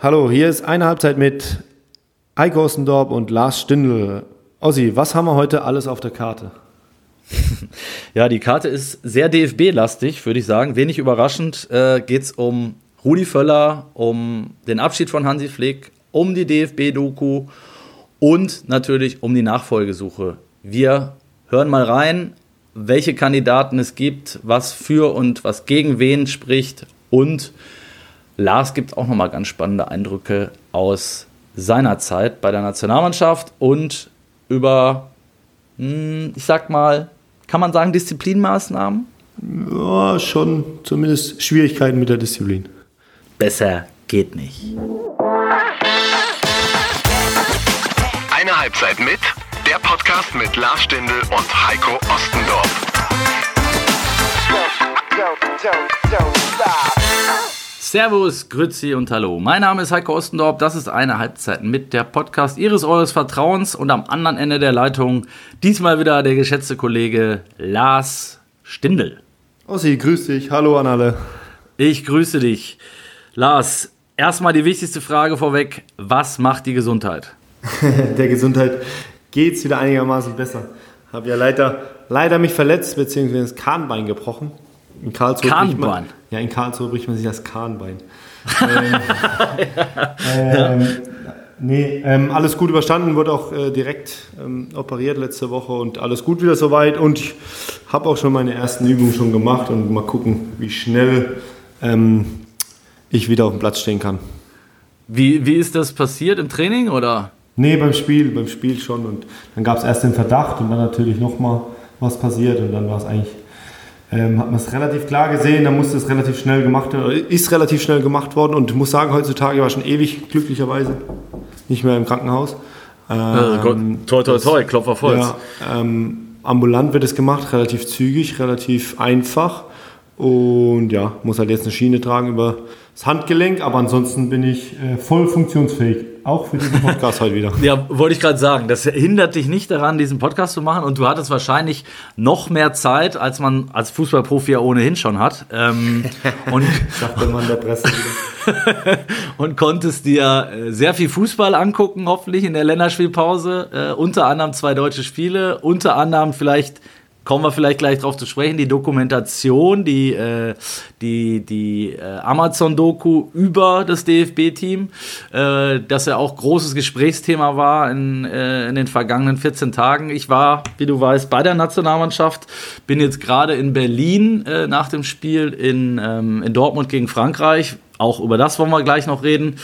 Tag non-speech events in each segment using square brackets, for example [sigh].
Hallo, hier ist eine Halbzeit mit Heiko Ostendorp und Lars Stindl. Ossi, was haben wir heute alles auf der Karte? [laughs] ja, die Karte ist sehr DFB-lastig, würde ich sagen. Wenig überraschend äh, geht es um Rudi Völler, um den Abschied von Hansi Flick, um die DFB-Doku und natürlich um die Nachfolgesuche. Wir hören mal rein, welche Kandidaten es gibt, was für und was gegen wen spricht und Lars gibt auch nochmal ganz spannende Eindrücke aus seiner Zeit bei der Nationalmannschaft und über, hm, ich sag mal, kann man sagen, Disziplinmaßnahmen? Ja, schon zumindest Schwierigkeiten mit der Disziplin. Besser geht nicht. Eine Halbzeit mit, der Podcast mit Lars Stindl und Heiko Ostendorf. Don't, don't, don't, Servus, Grüezi und Hallo. Mein Name ist Heiko Ostendorp. Das ist eine Halbzeit mit der Podcast Ihres Eures Vertrauens und am anderen Ende der Leitung diesmal wieder der geschätzte Kollege Lars Stindl. Ossi, grüß dich. Hallo an alle. Ich grüße dich. Lars, erstmal die wichtigste Frage vorweg. Was macht die Gesundheit? [laughs] der Gesundheit geht es wieder einigermaßen besser. Habe ja leider, leider mich verletzt, beziehungsweise das Kahnbein gebrochen. In Karlsruhe Kahnbein? Ja, in Karlsruhe bricht man sich das Kahnbein. [laughs] ähm, ähm, nee, ähm, alles gut überstanden, wurde auch äh, direkt ähm, operiert letzte Woche und alles gut wieder soweit. Und ich habe auch schon meine ersten Übungen schon gemacht und mal gucken, wie schnell ähm, ich wieder auf dem Platz stehen kann. Wie, wie ist das passiert im Training oder? Nee, beim Spiel, beim Spiel schon. Und dann gab es erst den Verdacht und dann natürlich nochmal was passiert und dann war es eigentlich ähm, hat man es relativ klar gesehen, dann musste es relativ schnell gemacht werden, ist relativ schnell gemacht worden und ich muss sagen, heutzutage war schon ewig, glücklicherweise, nicht mehr im Krankenhaus. Ähm, toi, toi, toi, Klopfer voll. Ja, ähm, ambulant wird es gemacht, relativ zügig, relativ einfach und ja, muss halt jetzt eine Schiene tragen über das Handgelenk, aber ansonsten bin ich äh, voll funktionsfähig. Auch für diesen Podcast heute wieder. [laughs] Ja, wollte ich gerade sagen. Das hindert dich nicht daran, diesen Podcast zu machen. Und du hattest wahrscheinlich noch mehr Zeit, als man als Fußballprofi ja ohnehin schon hat. Ähm, [laughs] und Sagt man der Presse wieder. [laughs] und konntest dir äh, sehr viel Fußball angucken, hoffentlich in der Länderspielpause. Äh, unter anderem zwei deutsche Spiele, unter anderem vielleicht kommen wir vielleicht gleich drauf zu sprechen, die Dokumentation, die, äh, die, die äh, Amazon-Doku über das DFB-Team, äh, das ja auch großes Gesprächsthema war in, äh, in den vergangenen 14 Tagen. Ich war, wie du weißt, bei der Nationalmannschaft, bin jetzt gerade in Berlin äh, nach dem Spiel in, ähm, in Dortmund gegen Frankreich, auch über das wollen wir gleich noch reden.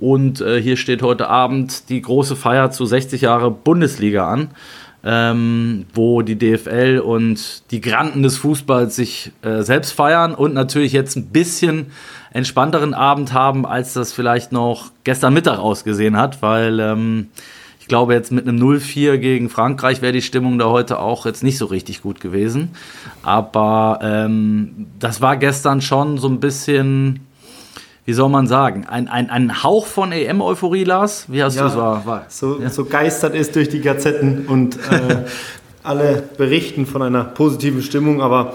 Und äh, hier steht heute Abend die große Feier zu 60 Jahre Bundesliga an ähm, wo die DFL und die Granden des Fußballs sich äh, selbst feiern und natürlich jetzt ein bisschen entspannteren Abend haben, als das vielleicht noch gestern Mittag ausgesehen hat, weil ähm, ich glaube, jetzt mit einem 0-4 gegen Frankreich wäre die Stimmung da heute auch jetzt nicht so richtig gut gewesen. Aber ähm, das war gestern schon so ein bisschen wie soll man sagen, ein, ein, ein Hauch von EM-Euphorie, Lars? Wie hast ja, du es war, war? So, ja. so geistert ist durch die Gazetten und äh, [laughs] alle berichten von einer positiven Stimmung, aber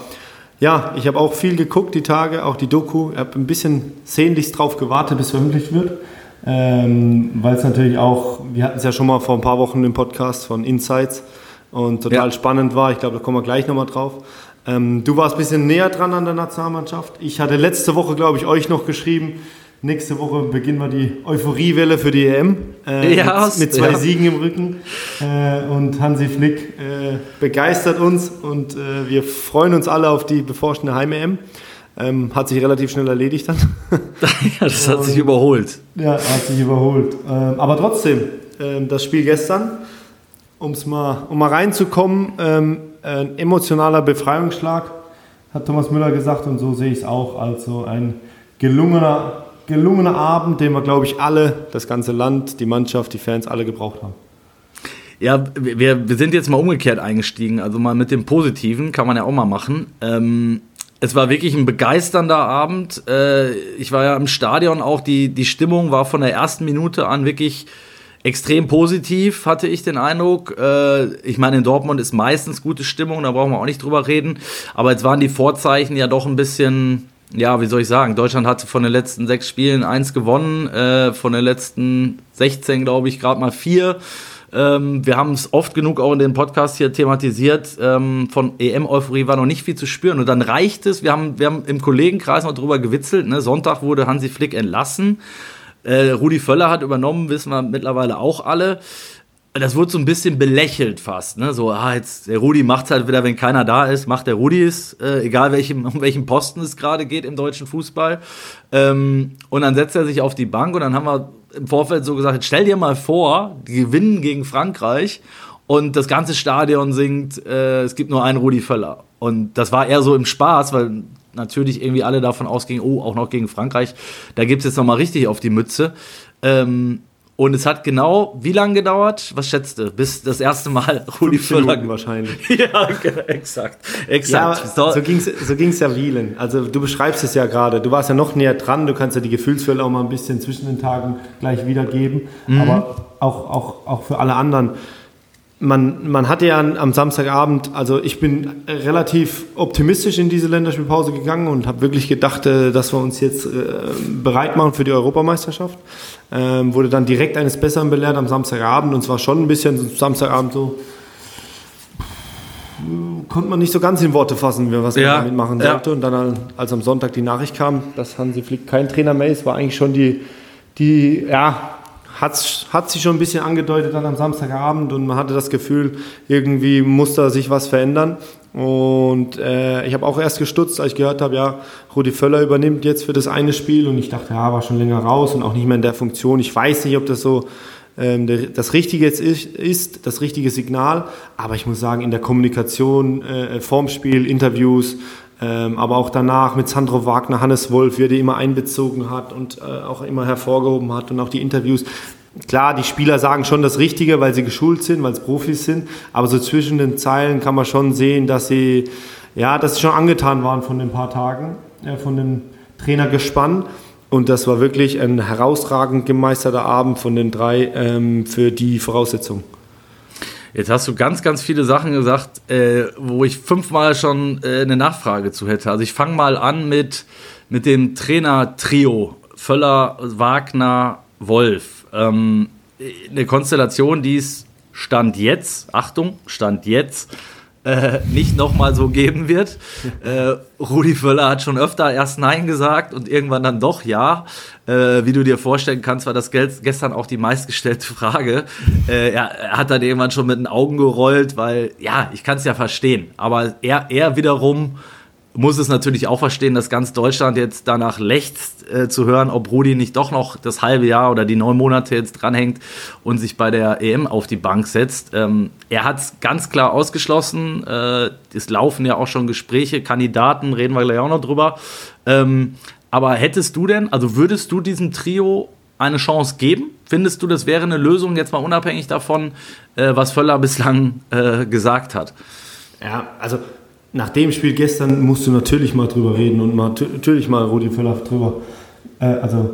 ja, ich habe auch viel geguckt die Tage, auch die Doku. Ich habe ein bisschen sehnlichst drauf gewartet, bis veröffentlicht wird. Ähm, Weil es natürlich auch, wir hatten es ja schon mal vor ein paar Wochen im Podcast von Insights und total ja. spannend war. Ich glaube, da kommen wir gleich nochmal drauf. Ähm, du warst ein bisschen näher dran an der Nationalmannschaft. Ich hatte letzte Woche, glaube ich, euch noch geschrieben, nächste Woche beginnen wir die Euphoriewelle für die EM. Äh, ja, mit, mit, zwei ja. Siegen im Rücken. Äh, und Hansi Flick äh, begeistert uns und äh, wir freuen uns alle auf die bevorstehende Heim-EM. Ähm, hat sich relativ schnell erledigt dann. [laughs] ja, das hat und, sich überholt. Ja, hat sich überholt. Ähm, aber trotzdem, ähm, das Spiel gestern, um's mal, um mal reinzukommen, ähm, ein emotionaler Befreiungsschlag, hat Thomas Müller gesagt und so sehe ich es auch. Also ein gelungener, gelungener Abend, den wir, glaube ich, alle, das ganze Land, die Mannschaft, die Fans, alle gebraucht haben. Ja, wir, wir sind jetzt mal umgekehrt eingestiegen, also mal mit dem Positiven, kann man ja auch mal machen. Ähm, es war wirklich ein begeisternder Abend. Äh, ich war ja im Stadion auch, die, die Stimmung war von der ersten Minute an wirklich extrem positiv, hatte ich den Eindruck. Äh, ich meine, in Dortmund ist meistens gute Stimmung, da brauchen wir auch nicht drüber reden. Aber jetzt waren die Vorzeichen ja doch ein bisschen ja, wie soll ich sagen, Deutschland hatte von den letzten sechs Spielen eins gewonnen, äh, von den letzten 16, glaube ich, gerade mal vier. Ähm, wir haben es oft genug auch in dem Podcast hier thematisiert. Ähm, von EM-Euphorie war noch nicht viel zu spüren. Und dann reicht es. Wir haben, wir haben im Kollegenkreis noch drüber gewitzelt. Ne? Sonntag wurde Hansi Flick entlassen. Äh, Rudi Völler hat übernommen, wissen wir mittlerweile auch alle das wurde so ein bisschen belächelt fast. Ne? So, ah, jetzt der Rudi macht halt wieder, wenn keiner da ist, macht der Rudi es, äh, egal welchem, [laughs] um welchen Posten es gerade geht im deutschen Fußball. Ähm, und dann setzt er sich auf die Bank und dann haben wir im Vorfeld so gesagt, stell dir mal vor, die gewinnen gegen Frankreich und das ganze Stadion singt, äh, es gibt nur einen Rudi Völler. Und das war eher so im Spaß, weil natürlich irgendwie alle davon ausgingen, oh, auch noch gegen Frankreich, da gibt es jetzt nochmal richtig auf die Mütze. Ähm, und es hat genau wie lange gedauert? Was schätzt du? Bis das erste Mal [laughs] Rudi Völler. wahrscheinlich. [laughs] ja, exakt. exakt. Ja, so ging es so ging's ja vielen. Also du beschreibst es ja gerade. Du warst ja noch näher dran. Du kannst ja die Gefühlswelle auch mal ein bisschen zwischen den Tagen gleich wiedergeben. Mhm. Aber auch, auch, auch für alle anderen man, man hatte ja am Samstagabend, also ich bin relativ optimistisch in diese Länderspielpause gegangen und habe wirklich gedacht, äh, dass wir uns jetzt äh, bereit machen für die Europameisterschaft. Ähm, wurde dann direkt eines Besseren belehrt am Samstagabend und zwar schon ein bisschen Samstagabend so, konnte man nicht so ganz in Worte fassen, was man ja, damit machen sollte. Ja. Und dann, als am Sonntag die Nachricht kam, dass Hansi Flick kein Trainer mehr ist, war eigentlich schon die, die ja, hat, hat sich schon ein bisschen angedeutet dann am Samstagabend und man hatte das Gefühl, irgendwie muss da sich was verändern. Und äh, ich habe auch erst gestutzt, als ich gehört habe, ja, Rudi Völler übernimmt jetzt für das eine Spiel und ich dachte, ja, war schon länger raus und auch nicht mehr in der Funktion. Ich weiß nicht, ob das so ähm, das Richtige jetzt ist, das richtige Signal, aber ich muss sagen, in der Kommunikation, äh, vorm Spiel, Interviews, ähm, aber auch danach mit Sandro Wagner, Hannes Wolf, wie er die immer einbezogen hat und äh, auch immer hervorgehoben hat und auch die Interviews. Klar, die Spieler sagen schon das Richtige, weil sie geschult sind, weil es Profis sind, aber so zwischen den Zeilen kann man schon sehen, dass sie, ja, dass sie schon angetan waren von den paar Tagen, äh, von dem Trainergespann. Und das war wirklich ein herausragend gemeisterter Abend von den drei ähm, für die Voraussetzungen. Jetzt hast du ganz, ganz viele Sachen gesagt, äh, wo ich fünfmal schon äh, eine Nachfrage zu hätte. Also ich fange mal an mit, mit dem Trainer-Trio. Völler, Wagner, Wolf. Ähm, eine Konstellation, die es Stand jetzt, Achtung, Stand jetzt, äh, nicht nochmal so geben wird. Äh, Rudi Völler hat schon öfter erst Nein gesagt und irgendwann dann doch Ja. Äh, wie du dir vorstellen kannst, war das gestern auch die meistgestellte Frage. Äh, er, hat dann irgendwann schon mit den Augen gerollt, weil, ja, ich kann es ja verstehen. Aber er, er wiederum muss es natürlich auch verstehen, dass ganz Deutschland jetzt danach lechzt äh, zu hören, ob Rudi nicht doch noch das halbe Jahr oder die neun Monate jetzt dranhängt und sich bei der EM auf die Bank setzt. Ähm, er hat es ganz klar ausgeschlossen. Äh, es laufen ja auch schon Gespräche, Kandidaten, reden wir gleich auch noch drüber. Ähm, aber hättest du denn, also würdest du diesem Trio eine Chance geben? Findest du, das wäre eine Lösung, jetzt mal unabhängig davon, äh, was Völler bislang äh, gesagt hat? Ja, also nach dem Spiel gestern musst du natürlich mal drüber reden und mal, natürlich mal Rudi Völler drüber, äh, also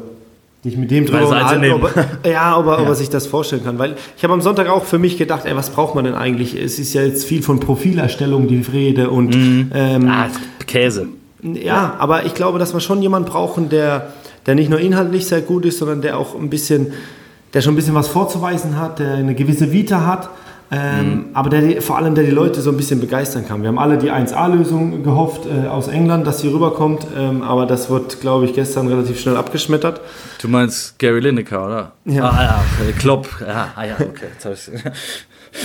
dich mit dem drüber unterhalten, ob, [laughs] ja, ob er, ja. ob er sich das vorstellen kann. Weil ich habe am Sonntag auch für mich gedacht, ey, was braucht man denn eigentlich? Es ist ja jetzt viel von Profilerstellung die Rede und mhm. ähm, ah, Käse. Ja, aber ich glaube, dass wir schon jemanden brauchen, der, der nicht nur inhaltlich sehr gut ist, sondern der auch ein bisschen, der schon ein bisschen was vorzuweisen hat, der eine gewisse Vita hat ähm, mhm. Aber der, vor allem, der die Leute so ein bisschen begeistern kann. Wir haben alle die 1A-Lösung gehofft äh, aus England, dass sie rüberkommt, ähm, aber das wird, glaube ich, gestern relativ schnell abgeschmettert. Du meinst Gary Lineker, oder? Ja. Ah, ja, Klopp. Ja, ah, ja, okay.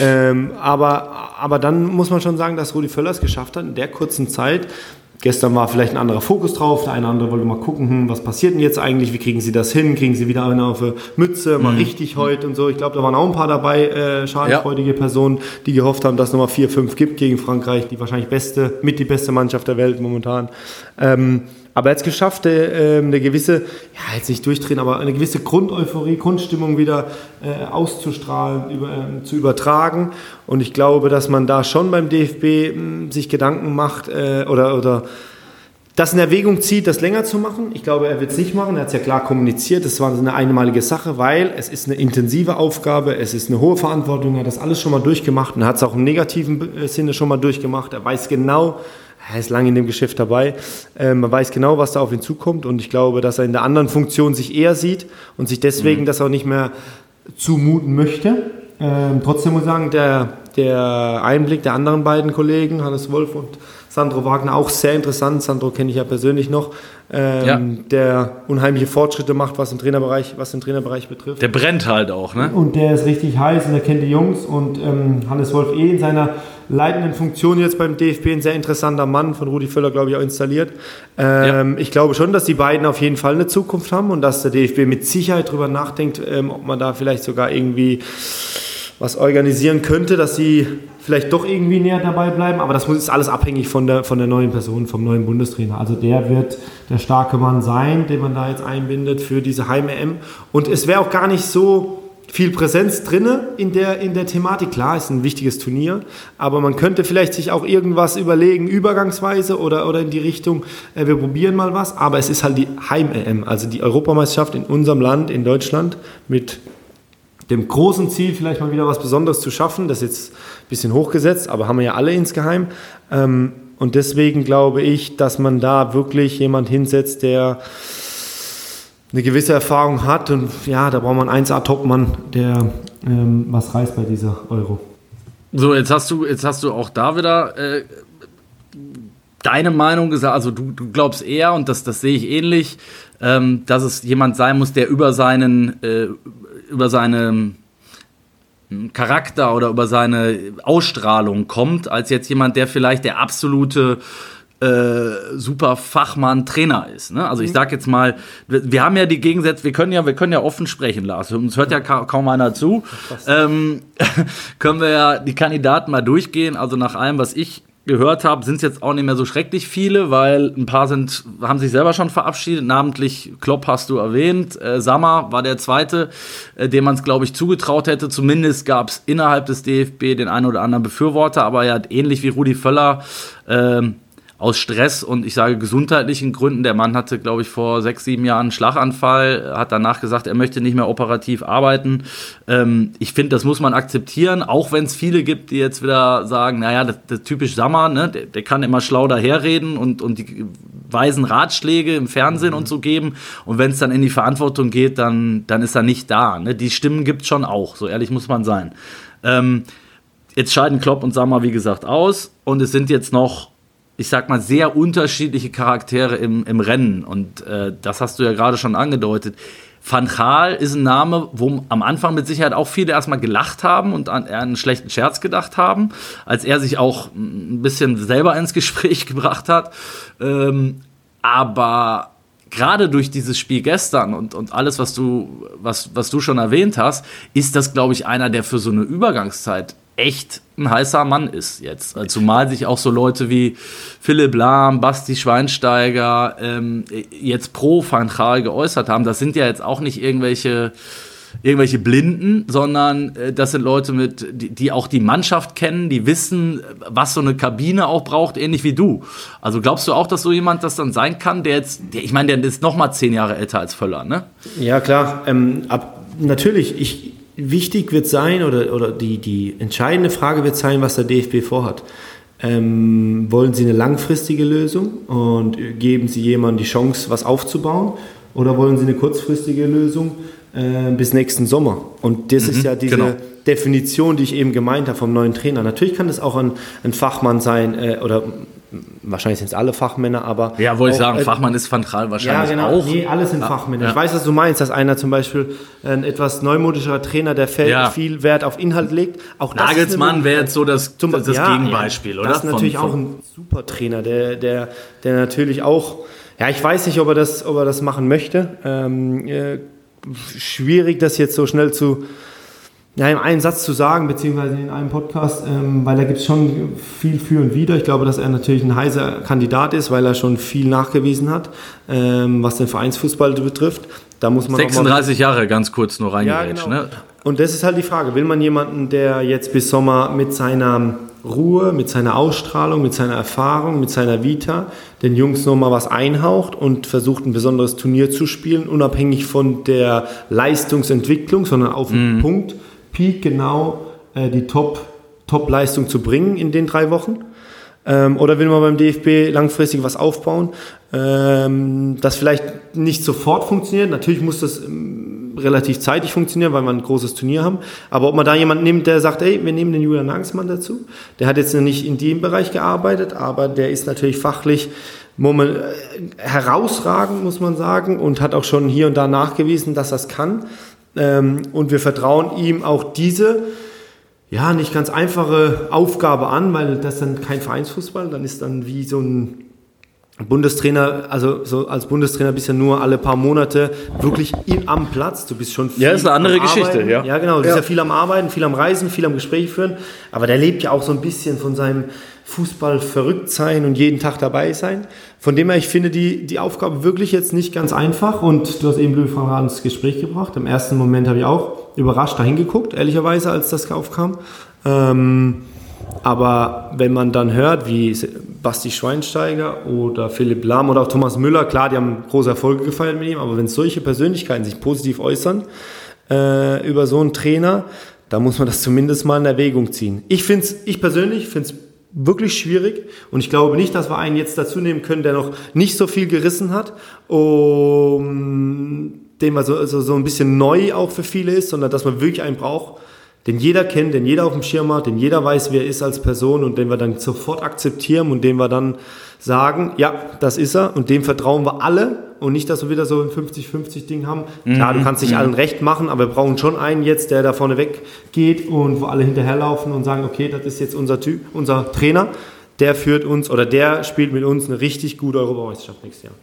ähm, aber, aber dann muss man schon sagen, dass Rudi Völler es geschafft hat, in der kurzen Zeit Gestern war vielleicht ein anderer Fokus drauf, der eine oder andere wollte mal gucken, hm, was passiert denn jetzt eigentlich, wie kriegen sie das hin, kriegen sie wieder eine auf eine Mütze, mal mhm. richtig heute und so. Ich glaube, da waren auch ein paar dabei, äh, schadenfreudige ja. Personen, die gehofft haben, dass es nochmal 4-5 gibt gegen Frankreich, die wahrscheinlich beste, mit die beste Mannschaft der Welt momentan. Ähm, aber er es geschafft, äh, eine gewisse, ja, jetzt nicht durchdrehen, aber eine gewisse Grundeuphorie, Grundstimmung wieder äh, auszustrahlen, über, äh, zu übertragen. Und ich glaube, dass man da schon beim DFB hm, sich Gedanken macht äh, oder, oder das in Erwägung zieht, das länger zu machen. Ich glaube, er wird es nicht machen. Er hat es ja klar kommuniziert. Das war eine einmalige Sache, weil es ist eine intensive Aufgabe, es ist eine hohe Verantwortung. Er hat das alles schon mal durchgemacht und hat es auch im negativen Sinne schon mal durchgemacht. Er weiß genau, er ist lange in dem Geschäft dabei. Ähm, man weiß genau, was da auf ihn zukommt und ich glaube, dass er in der anderen Funktion sich eher sieht und sich deswegen mhm. das auch nicht mehr zumuten möchte. Ähm, trotzdem muss ich sagen, der, der Einblick der anderen beiden Kollegen, Hannes Wolf und Sandro Wagner, auch sehr interessant. Sandro kenne ich ja persönlich noch, ähm, ja. der unheimliche Fortschritte macht, was, im Trainerbereich, was den Trainerbereich betrifft. Der brennt halt auch, ne? Und der ist richtig heiß und der kennt die Jungs und ähm, Hannes Wolf eh in seiner leitenden Funktion jetzt beim DFB ein sehr interessanter Mann, von Rudi Völler, glaube ich, auch installiert. Ähm, ja. Ich glaube schon, dass die beiden auf jeden Fall eine Zukunft haben und dass der DFB mit Sicherheit darüber nachdenkt, ähm, ob man da vielleicht sogar irgendwie was organisieren könnte, dass sie vielleicht doch irgendwie näher dabei bleiben. Aber das ist alles abhängig von der, von der neuen Person, vom neuen Bundestrainer. Also der wird der starke Mann sein, den man da jetzt einbindet für diese Heim-EM. Und es wäre auch gar nicht so viel Präsenz drinne in der, in der Thematik. Klar, ist ein wichtiges Turnier, aber man könnte vielleicht sich auch irgendwas überlegen, übergangsweise oder, oder in die Richtung, äh, wir probieren mal was. Aber es ist halt die Heim-EM, also die Europameisterschaft in unserem Land, in Deutschland, mit dem großen Ziel, vielleicht mal wieder was Besonderes zu schaffen. Das ist jetzt ein bisschen hochgesetzt, aber haben wir ja alle insgeheim. Ähm, und deswegen glaube ich, dass man da wirklich jemand hinsetzt, der eine gewisse Erfahrung hat. Und ja, da braucht man 1A-Topmann, der ähm, was reißt bei dieser Euro. So, jetzt hast du, jetzt hast du auch da wieder äh, deine Meinung gesagt. Also du, du glaubst eher, und das, das sehe ich ähnlich, ähm, dass es jemand sein muss, der über seinen, äh, über seine hm, Charakter oder über seine Ausstrahlung kommt, als jetzt jemand, der vielleicht der absolute äh, super Fachmann Trainer ist. Ne? Also ich mhm. sag jetzt mal, wir, wir, haben ja die Gegensätze, wir können ja, wir können ja offen sprechen, Lars. Uns hört ja ka kaum einer zu. [laughs] Ähm, [laughs] können wir ja die Kandidaten mal durchgehen. Also nach allem, was ich gehört habe, sind es jetzt auch nicht mehr so schrecklich viele, weil ein paar sind, haben sich selber schon verabschiedet. Namentlich Klopp hast du erwähnt. Äh, Sammer war der zweite, äh, dem man es, glaube ich, zugetraut hätte. Zumindest gab es innerhalb des DFB den einen oder anderen Befürworter, aber er hat ähnlich wie Rudi Völler äh, aus Stress und ich sage gesundheitlichen Gründen. Der Mann hatte, glaube ich, vor sechs, sieben Jahren einen Schlaganfall, hat danach gesagt, er möchte nicht mehr operativ arbeiten. Ähm, ich finde, das muss man akzeptieren, auch wenn es viele gibt, die jetzt wieder sagen, naja, das, das typisch Sammer, ne? der, der kann immer schlau daherreden und, und die weisen Ratschläge im Fernsehen mhm. und so geben. Und wenn es dann in die Verantwortung geht, dann, dann ist er nicht da. Ne? Die Stimmen gibt es schon auch, so ehrlich muss man sein. Ähm, jetzt scheiden Klopp und Sammer, wie gesagt, aus und es sind jetzt noch ich sag mal, sehr unterschiedliche Charaktere im, im Rennen. Und äh, das hast du ja gerade schon angedeutet. Van Gaal ist ein Name, wo am Anfang mit Sicherheit auch viele erstmal gelacht haben und an einen schlechten Scherz gedacht haben, als er sich auch ein bisschen selber ins Gespräch [laughs] gebracht hat. Ähm, aber gerade durch dieses Spiel gestern und, und alles, was du, was, was du schon erwähnt hast, ist das, glaube ich, einer, der für so eine Übergangszeit echt ein heißer Mann ist jetzt. Also zumal sich auch so Leute wie Philipp Lahm, Basti Schweinsteiger ähm, jetzt pro Van Gaal geäußert haben. Das sind ja jetzt auch nicht irgendwelche irgendwelche Blinden, sondern äh, das sind Leute mit, die, die, auch die Mannschaft kennen, die wissen, was so eine Kabine auch braucht, ähnlich wie du. Also glaubst du auch, dass so jemand das dann sein kann, der jetzt, der, ich meine, der ist noch mal zehn Jahre älter als Völler, ne? Ja klar, ähm, ab, natürlich. Ich wichtig wird sein oder, oder die, die entscheidende Frage wird sein, was der DFB vorhat. Ähm, wollen Sie eine langfristige Lösung und geben Sie jemandem die Chance, was aufzubauen? Oder wollen Sie eine kurzfristige Lösung äh, bis nächsten Sommer? Und das mhm, ist ja diese genau. Definition, die ich eben gemeint habe vom neuen Trainer. Natürlich kann es auch ein, ein Fachmann sein äh, oder wahrscheinlich sind es alle Fachmänner, aber. Ja, wollte ich sagen, äh, Fachmann ist Van Gaal wahrscheinlich ja, genau, auch. Nee, alles sind ja, Fachmänner. Ja. Ich weiß, was du meinst, dass einer zum Beispiel ein etwas neumodischer Trainer, der ja. viel Wert auf Inhalt legt. Auch Nagelsmann wäre jetzt so das, zum, das, das Gegenbeispiel, oder? Das ist natürlich von, auch ein super Trainer, der, der, der natürlich auch. Ja, ich weiß nicht, ob er das, ob er das machen möchte. Ähm, äh, schwierig, das jetzt so schnell zu ja, in einem Satz zu sagen, beziehungsweise in einem Podcast, ähm, weil da gibt es schon viel für und wider. Ich glaube, dass er natürlich ein heißer Kandidat ist, weil er schon viel nachgewiesen hat, ähm, was den Vereinsfußball betrifft. Da muss man 36 Jahre ganz kurz nur reingerätscht. Ja, genau. ne? Und das ist halt die Frage, will man jemanden, der jetzt bis Sommer mit seiner Ruhe, mit seiner Ausstrahlung, mit seiner Erfahrung, mit seiner Vita den Jungs nochmal was einhaucht und versucht ein besonderes Turnier zu spielen, unabhängig von der Leistungsentwicklung, sondern auf den mm. Punkt Genau äh, die Top, Top-Leistung zu bringen in den drei Wochen? Ähm, oder will man beim DFB langfristig was aufbauen, ähm, das vielleicht nicht sofort funktioniert. Natürlich muss das ähm, relativ zeitig funktionieren, weil wir ein großes Turnier haben. Aber ob man da jemanden nimmt, der sagt, ey, wir nehmen den Julian Nagelsmann dazu. Der hat jetzt noch nicht in dem Bereich gearbeitet, aber der ist natürlich fachlich moment, äh, herausragend, muss man sagen, und hat auch schon hier und da nachgewiesen, dass das kann. Ähm, und wir vertrauen ihm auch diese ja, nicht ganz einfache Aufgabe an, weil das dann kein Vereinsfußball, dann ist dann wie so ein Bundestrainer, also so als Bundestrainer bist du ja nur alle paar Monate wirklich in, am Platz. Du bist schon viel Ja, ist eine andere Geschichte, ja. Ja, genau. Du bist Ja. ja viel am Arbeiten, viel am Reisen, viel am Gespräch führen. Aber der lebt ja auch so ein bisschen von seinem Fußball verrückt sein und jeden Tag dabei sein. Von dem her, ich finde die, die Aufgabe wirklich jetzt nicht ganz einfach. Und du hast eben Louis van Raal ins Gespräch gebracht. Im ersten Moment habe ich auch überrascht dahin geguckt, ehrlicherweise, als das aufkam. Ähm, aber wenn man dann hört, wie Basti Schweinsteiger oder Philipp Lahm oder auch Thomas Müller, klar, die haben große Erfolge gefeiert mit ihm, aber wenn solche Persönlichkeiten sich positiv äußern äh, über so einen Trainer, da muss man das zumindest mal in Erwägung ziehen. Ich finde es, ich persönlich finde es wirklich schwierig. Und ich glaube nicht, dass wir einen jetzt dazu nehmen können, der noch nicht so viel gerissen hat, um den man so, so, so ein bisschen neu auch für viele ist, sondern dass man wirklich einen braucht, den jeder kennt, den jeder auf dem Schirm hat, den jeder weiß, wer er ist als Person und den wir dann sofort akzeptieren und den wir dann sagen, ja, das ist er und dem vertrauen wir alle und nicht, dass wir wieder so ein 50-50-Ding haben. Klar, du kannst nicht allen recht machen, aber wir brauchen schon einen jetzt, der da vorne weggeht und wo alle hinterherlaufen und sagen, okay, das ist jetzt unser Typ, unser Trainer, der führt uns oder der spielt mit uns eine richtig gute Europameisterschaft nächstes Jahr.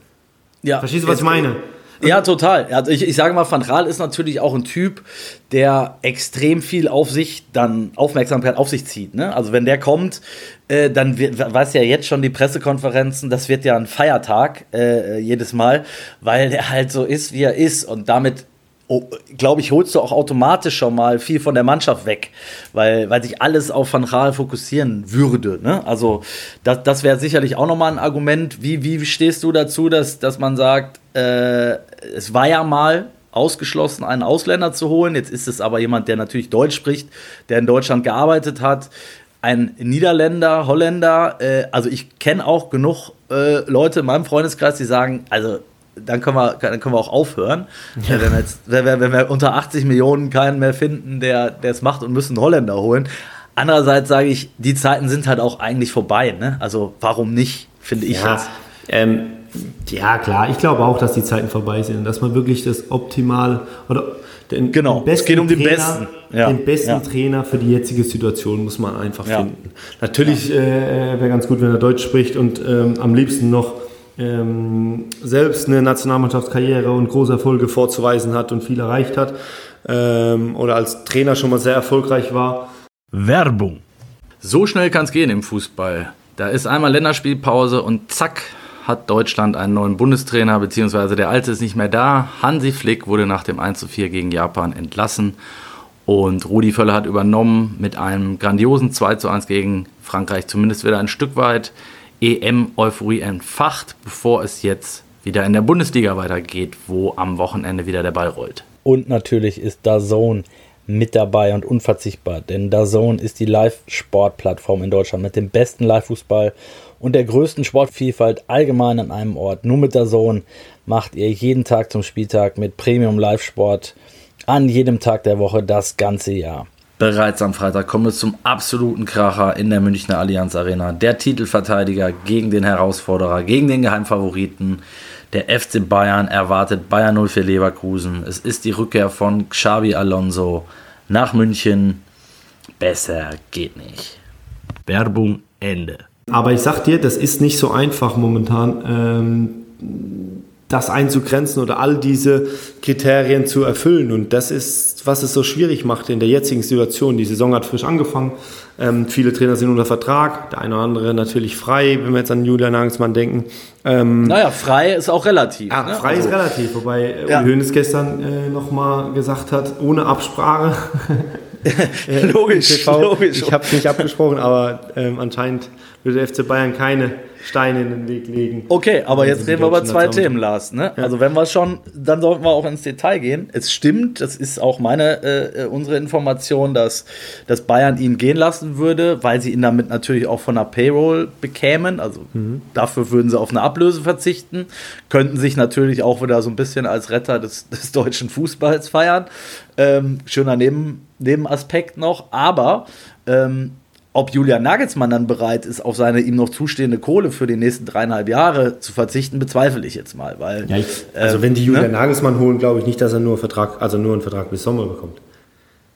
Ja. Verstehst du, was ich meine? Ja, total. Also ich, ich sage mal, Van Raal ist natürlich auch ein Typ, der extrem viel auf sich, dann Aufmerksamkeit auf sich zieht. Ne? Also wenn der kommt, äh, dann weiß ja jetzt schon die Pressekonferenzen, das wird ja ein Feiertag äh, jedes Mal, weil der halt so ist, wie er ist und damit oh, glaube ich, holst du auch automatisch schon mal viel von der Mannschaft weg, weil, weil sich alles auf Van Raal fokussieren würde. Ne? Also das, das wäre sicherlich auch nochmal ein Argument. Wie, wie stehst du dazu, dass, dass man sagt, äh, es war ja mal ausgeschlossen, einen Ausländer zu holen. Jetzt ist es aber jemand, der natürlich Deutsch spricht, der in Deutschland gearbeitet hat. Ein Niederländer, Holländer, äh, also ich kenne auch genug äh, Leute in meinem Freundeskreis, die sagen, also dann können wir, dann können wir auch aufhören. Äh, Wenn, wir jetzt, wenn, wir, wenn wir unter 80 Millionen keinen mehr finden, der es macht und müssen einen Holländer holen. Andererseits sage ich, die Zeiten sind halt auch eigentlich vorbei. Ne? Also warum nicht, finde ich Ja, jetzt. ähm, ja, klar. Ich glaube auch, dass die Zeiten vorbei sind und dass man wirklich das optimal oder den, Genau, den es geht um den Trainer, Besten. Ja, Den besten ja. Trainer für die jetzige Situation muss man einfach Ja. finden. Natürlich äh, wäre ganz gut, wenn er Deutsch spricht und ähm, am liebsten noch ähm, selbst eine Nationalmannschaftskarriere und große Erfolge vorzuweisen hat und viel erreicht hat ähm, oder als Trainer schon mal sehr erfolgreich war. Werbung. So schnell kann es gehen im Fußball. Da ist einmal Länderspielpause und zack hat Deutschland einen neuen Bundestrainer, beziehungsweise der alte ist nicht mehr da. Hansi Flick wurde nach dem 1 zu 4 gegen Japan entlassen und Rudi Völler hat übernommen mit einem grandiosen 2 zu 1 gegen Frankreich, zumindest wieder ein Stück weit EM-Euphorie entfacht, bevor es jetzt wieder in der Bundesliga weitergeht, wo am Wochenende wieder der Ball rollt. Und natürlich ist DAZN mit dabei und unverzichtbar, denn DAZN ist die Live-Sport-Plattform in Deutschland mit dem besten Live-Fußball und der größten Sportvielfalt allgemein an einem Ort. Nur mit DAZN macht ihr jeden Tag zum Spieltag mit Premium Live-Sport an jedem Tag der Woche das ganze Jahr. Bereits am Freitag kommen wir zum absoluten Kracher in der Münchner Allianz Arena. Der Titelverteidiger gegen den Herausforderer, gegen den Geheimfavoriten. Der FC Bayern erwartet Bayern 0 für Leverkusen. Es ist die Rückkehr von Xabi Alonso nach München. Besser geht nicht. Werbung Ende. Aber ich sag dir, das ist nicht so einfach momentan, ähm, das einzugrenzen oder all diese Kriterien zu erfüllen. Und das ist, was es so schwierig macht in der jetzigen Situation. Die Saison hat frisch angefangen. Ähm, viele Trainer sind unter Vertrag, der eine oder andere natürlich frei, wenn wir jetzt an Julian Nagelsmann denken. Ähm, Naja, frei ist auch relativ. ja, ne? frei Also, ist relativ, wobei äh, Ja. Uli Hoeneß gestern äh, nochmal gesagt hat, ohne Absprache [laughs] äh, logisch, TV. logisch. Ich habe es nicht abgesprochen, aber ähm, anscheinend würde der FC Bayern keine Steine in den Weg legen. Okay, aber jetzt reden wir über zwei Themen, Lars. Ne? Also wenn wir schon, dann sollten wir auch ins Detail gehen. Es stimmt, das ist auch meine, äh, unsere Information, dass, dass Bayern ihn gehen lassen würde, weil sie ihn damit natürlich auch von der Payroll bekämen. Also dafür würden sie auf eine Ablöse verzichten, könnten sich natürlich auch wieder so ein bisschen als Retter des, des deutschen Fußballs feiern. Ähm, schöner Neben, Nebenaspekt noch, aber ähm, ob Julian Nagelsmann dann bereit ist, auf seine ihm noch zustehende Kohle für die nächsten dreieinhalb Jahre zu verzichten, bezweifle ich jetzt mal. Weil, Ja, ich, also ähm, wenn die Julian ne? Nagelsmann holen, glaube ich nicht, dass er nur Vertrag, also nur einen Vertrag bis Sommer bekommt.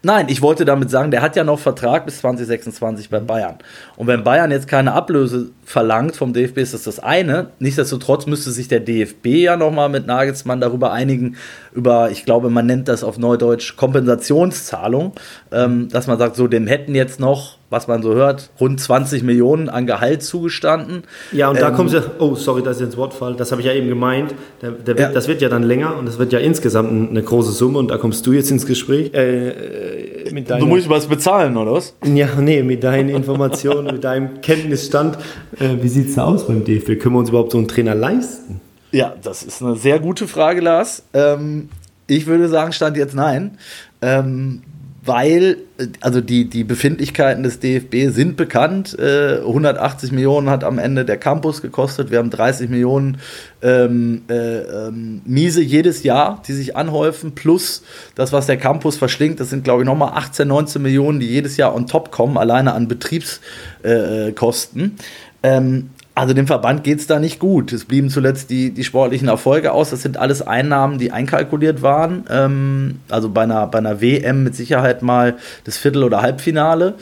Nein, ich wollte damit sagen, der hat ja noch Vertrag bis 2026 bei Bayern. Und wenn Bayern jetzt keine Ablöse verlangt vom DFB, ist das das eine. Nichtsdestotrotz müsste sich der DFB ja nochmal mit Nagelsmann darüber einigen, über, ich glaube, man nennt das auf Neudeutsch Kompensationszahlung, ähm, dass man sagt, so, dem hätten jetzt noch, was man so hört, rund 20 Millionen an Gehalt zugestanden. Ja, und da Ähm, kommt ja, oh, sorry, dass ich ins Wort fall, das habe ich ja eben gemeint, der, der wird, Ja. das wird ja dann länger und das wird ja insgesamt eine große Summe und da kommst du jetzt ins Gespräch äh, äh, mit deiner, was bezahlen, oder was? ja, nee, mit deinen Informationen, mit deinem [laughs] Kenntnisstand. Äh, wie sieht es da aus beim DFB? Können wir uns überhaupt so einen Trainer leisten? Ja, das ist eine sehr gute Frage, Lars. Ähm, ich würde sagen, stand jetzt nein. Ähm, weil, äh, also die, die Befindlichkeiten des DFB sind bekannt. Äh, 180 Millionen hat am Ende der Campus gekostet. Wir haben 30 Millionen ähm, äh, ähm, Miese jedes Jahr, die sich anhäufen, plus das, was der Campus verschlingt. Das sind, glaube ich, nochmal 18, 19 Millionen, die jedes Jahr on top kommen, alleine an Betriebskosten. Äh, Kosten. ähm, also dem Verband geht es da nicht gut. Es blieben zuletzt die, die sportlichen Erfolge aus. Das sind alles Einnahmen, die einkalkuliert waren. Ähm, also bei einer, bei einer WM mit Sicherheit mal das Viertel- oder Halbfinale.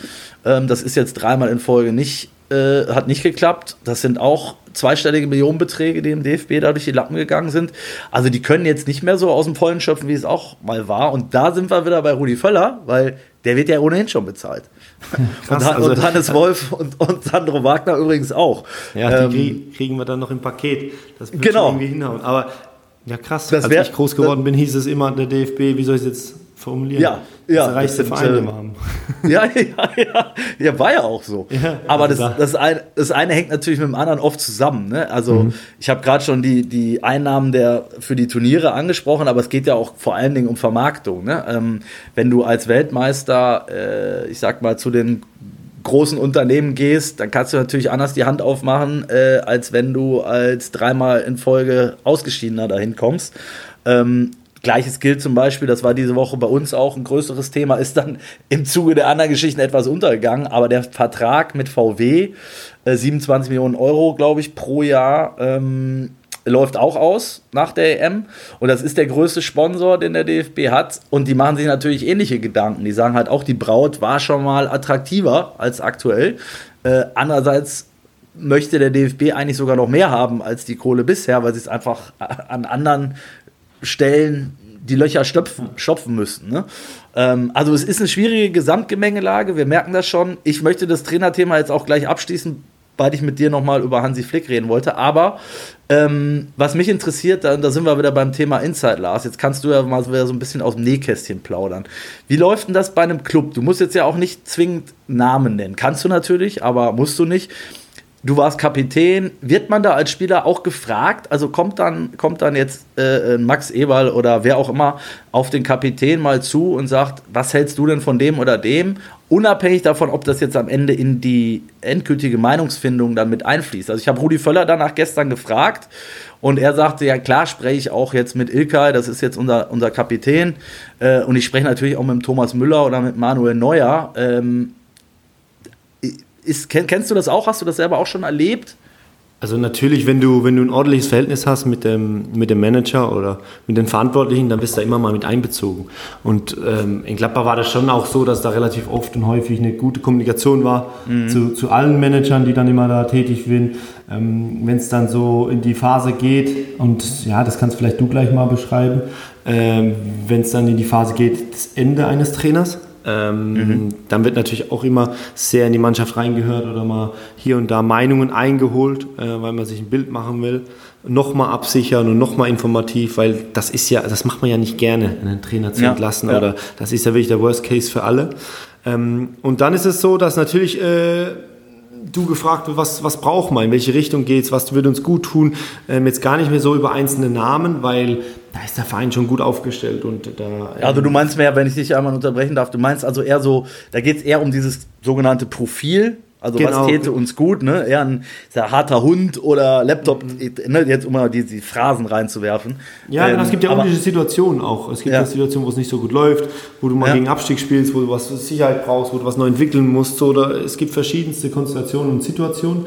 Ähm, das ist jetzt dreimal in Folge nicht, äh, hat nicht geklappt. Das sind auch zweistellige Millionenbeträge, die im DFB da durch die Lappen gegangen sind. Also die können jetzt nicht mehr so aus dem Vollen schöpfen, wie es auch mal war. Und da sind wir wieder bei Rudi Völler, weil der wird ja ohnehin schon bezahlt. [laughs] Krass, und, also- und Hannes Wolf und, und Sandro Wagner übrigens auch. Ja, Ähm, die krieg, kriegen wir dann noch im Paket. Das wird Genau. irgendwie hinhauen. Aber ja, krass. Das Als wär- ich groß geworden bin, hieß es immer, der DFB, wie soll ich es jetzt formulieren? Ja, Das ja, der reichste das Verein, den äh, wir haben. [laughs] Ja, ja, ja. Ja, war ja auch so. Ja, Aber also das, da- das, eine, das eine hängt natürlich mit dem anderen oft zusammen. Ne? Also, Mhm. ich habe gerade schon die, die Einnahmen der, für die Turniere angesprochen, aber es geht ja auch vor allen Dingen um Vermarktung. Ne? Ähm, wenn du als Weltmeister, äh, ich sag mal, zu den großen Unternehmen gehst, dann kannst du natürlich anders die Hand aufmachen, äh, als wenn du als dreimal in Folge Ausgeschiedener dahin kommst. Ähm, Gleiches gilt zum Beispiel, das war diese Woche bei uns auch ein größeres Thema, ist dann im Zuge der anderen Geschichten etwas untergegangen, aber der Vertrag mit VW, äh, 27 Millionen Euro, glaube ich, pro Jahr, ähm, läuft auch aus nach der EM. Und das ist der größte Sponsor, den der DFB hat. Und die machen sich natürlich ähnliche Gedanken. Die sagen halt auch, die Braut war schon mal attraktiver als aktuell. Äh, andererseits möchte der DFB eigentlich sogar noch mehr haben als die Kohle bisher, weil sie es einfach an anderen Stellen die Löcher stopfen, stopfen müssten. Ne? Ähm, also es ist eine schwierige Gesamtgemengelage, wir merken das schon. Ich möchte das Trainerthema jetzt auch gleich abschließen, weil ich mit dir nochmal über Hansi Flick reden wollte. Aber ähm, was mich interessiert, da, da sind wir wieder beim Thema Inside, Lars. Jetzt kannst du ja mal so ein bisschen aus dem Nähkästchen plaudern. Wie läuft denn das bei einem Club? Du musst jetzt ja auch nicht zwingend Namen nennen. Kannst du natürlich, aber musst du nicht. Du warst Kapitän. Wird man da als Spieler auch gefragt? Also kommt dann, kommt dann jetzt äh, Max Eberl oder wer auch immer auf den Kapitän mal zu und sagt, was hältst du denn von dem oder dem? Unabhängig davon, ob das jetzt am Ende in die endgültige Meinungsfindung dann mit einfließt. Also ich habe Rudi Völler danach gestern gefragt und er sagte, ja klar spreche ich auch jetzt mit Ilkay, das ist jetzt unser, unser Kapitän. Äh, und ich spreche natürlich auch mit Thomas Müller oder mit Manuel Neuer. Ähm, ist, kenn, kennst du das auch? Hast du das selber auch schon erlebt? Also natürlich, wenn du, wenn du ein ordentliches Verhältnis hast mit dem, mit dem Manager oder mit den Verantwortlichen, dann bist du da immer mal mit einbezogen. Und ähm, in Gladbach war das schon auch so, dass da relativ oft und häufig eine gute Kommunikation war zu, zu allen Managern, die dann immer da tätig sind. Ähm, wenn es dann so in die Phase geht, und ja, das kannst vielleicht du gleich mal beschreiben, ähm, wenn es dann in die Phase geht, das Ende eines Trainers, ähm, Dann wird natürlich auch immer sehr in die Mannschaft reingehört oder mal hier und da Meinungen eingeholt, äh, weil man sich ein Bild machen will. nochmal absichern und nochmal informativ, weil das ist ja, das macht man ja nicht gerne, einen Trainer zu Ja, entlassen ja. oder das ist ja wirklich der Worst Case für alle. Ähm, und dann ist es so, dass natürlich äh, du gefragt was, was braucht man, in welche Richtung geht's, was würde uns gut tun. Ähm, jetzt gar nicht mehr so über einzelne Namen, weil da ist der Verein schon gut aufgestellt und da. Also du meinst mehr, wenn ich dich einmal unterbrechen darf, du meinst also eher so, da geht es eher um dieses sogenannte Profil. Also Genau. was täte uns gut, ne? Eher ein sehr harter Hund oder Laptop, ne? jetzt um mal die, die Phrasen reinzuwerfen. Ja, genau, Ähm, es gibt ja unterschiedliche Situationen auch. Es gibt Ja. ja. Situationen, wo es nicht so gut läuft, wo du mal Ja. gegen Abstieg spielst, wo du was Sicherheit brauchst, wo du was neu entwickeln musst. Oder es gibt verschiedenste Konstellationen und Situationen.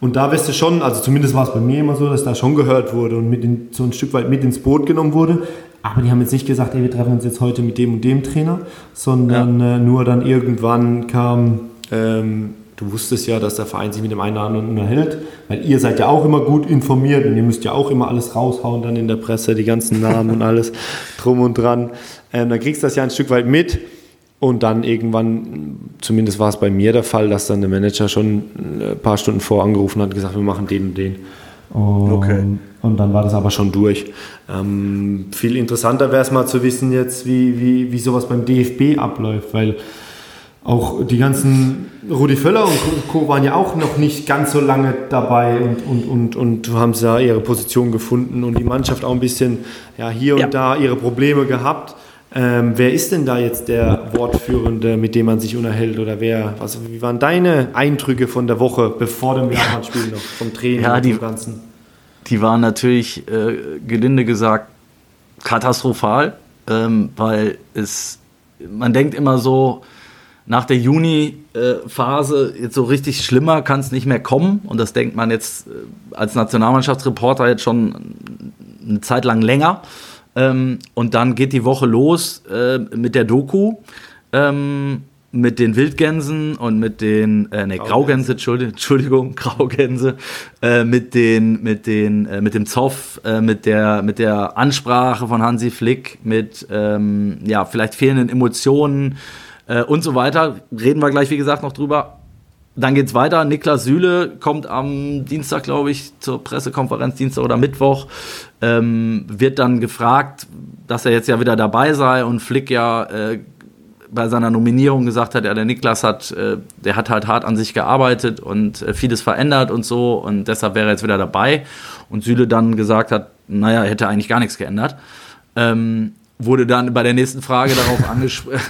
Und da wirst du schon, also zumindest war es bei mir immer so, dass da schon gehört wurde und mit in, so ein Stück weit mit ins Boot genommen wurde. Aber die haben jetzt nicht gesagt, ey, wir treffen uns jetzt heute mit dem und dem Trainer, sondern äh, nur dann irgendwann kam, ähm, du wusstest ja, dass der Verein sich mit dem einen oder anderen unterhält, weil ihr seid ja auch immer gut informiert und ihr müsst ja auch immer alles raushauen dann in der Presse, die ganzen Namen und alles [laughs] drum und dran. Ähm, dann kriegst du das ja ein Stück weit mit und dann irgendwann, zumindest war es bei mir der Fall, dass dann der Manager schon ein paar Stunden vor angerufen hat und gesagt, wir machen den und den. Und, Okay. und dann war das aber schon durch. Ähm, viel interessanter wäre es mal zu wissen jetzt, wie, wie, wie sowas beim DFB abläuft, weil auch die ganzen Rudi Völler und Co. waren ja auch noch nicht ganz so lange dabei und, und, und, und haben da ihre Position gefunden und die Mannschaft auch ein bisschen ja, hier und Ja. da ihre Probleme gehabt. Ähm, wer ist denn da jetzt der Wortführende, mit dem man sich unterhält? Oder wer, was, wie waren deine Eindrücke von der Woche bevor dem Japan-Spiel noch, vom Training Ja, und die- dem Ganzen? die waren natürlich, äh, gelinde gesagt, katastrophal, ähm, weil es, man denkt immer so, nach der Juni-Phase, jetzt so richtig schlimmer kann es nicht mehr kommen. Und das denkt man jetzt äh, als Nationalmannschaftsreporter jetzt schon eine Zeit lang länger. Ähm, und dann geht die Woche los äh, mit der Doku. Ähm, mit den Wildgänsen und mit den, äh, ne, Graugänse, Entschuldigung, Entschuldigung [laughs] Graugänse, äh, mit den, mit den, äh, mit dem Zoff, äh, mit der, mit der Ansprache von Hansi Flick, mit, ähm, ja, vielleicht fehlenden Emotionen äh, und so weiter. Reden wir gleich, wie gesagt, noch drüber. Dann geht's weiter. Niklas Süle kommt am Dienstag, glaube ich, zur Pressekonferenz, Dienstag oder Mittwoch, ähm, wird dann gefragt, dass er jetzt ja wieder dabei sei und Flick ja äh, bei seiner Nominierung gesagt hat, ja, der Niklas hat, äh, der hat halt hart an sich gearbeitet und äh, vieles verändert und so und deshalb wäre er jetzt wieder dabei. Und Süle dann gesagt hat, naja, er hätte eigentlich gar nichts geändert. Ähm, wurde dann bei der nächsten Frage darauf angesprochen,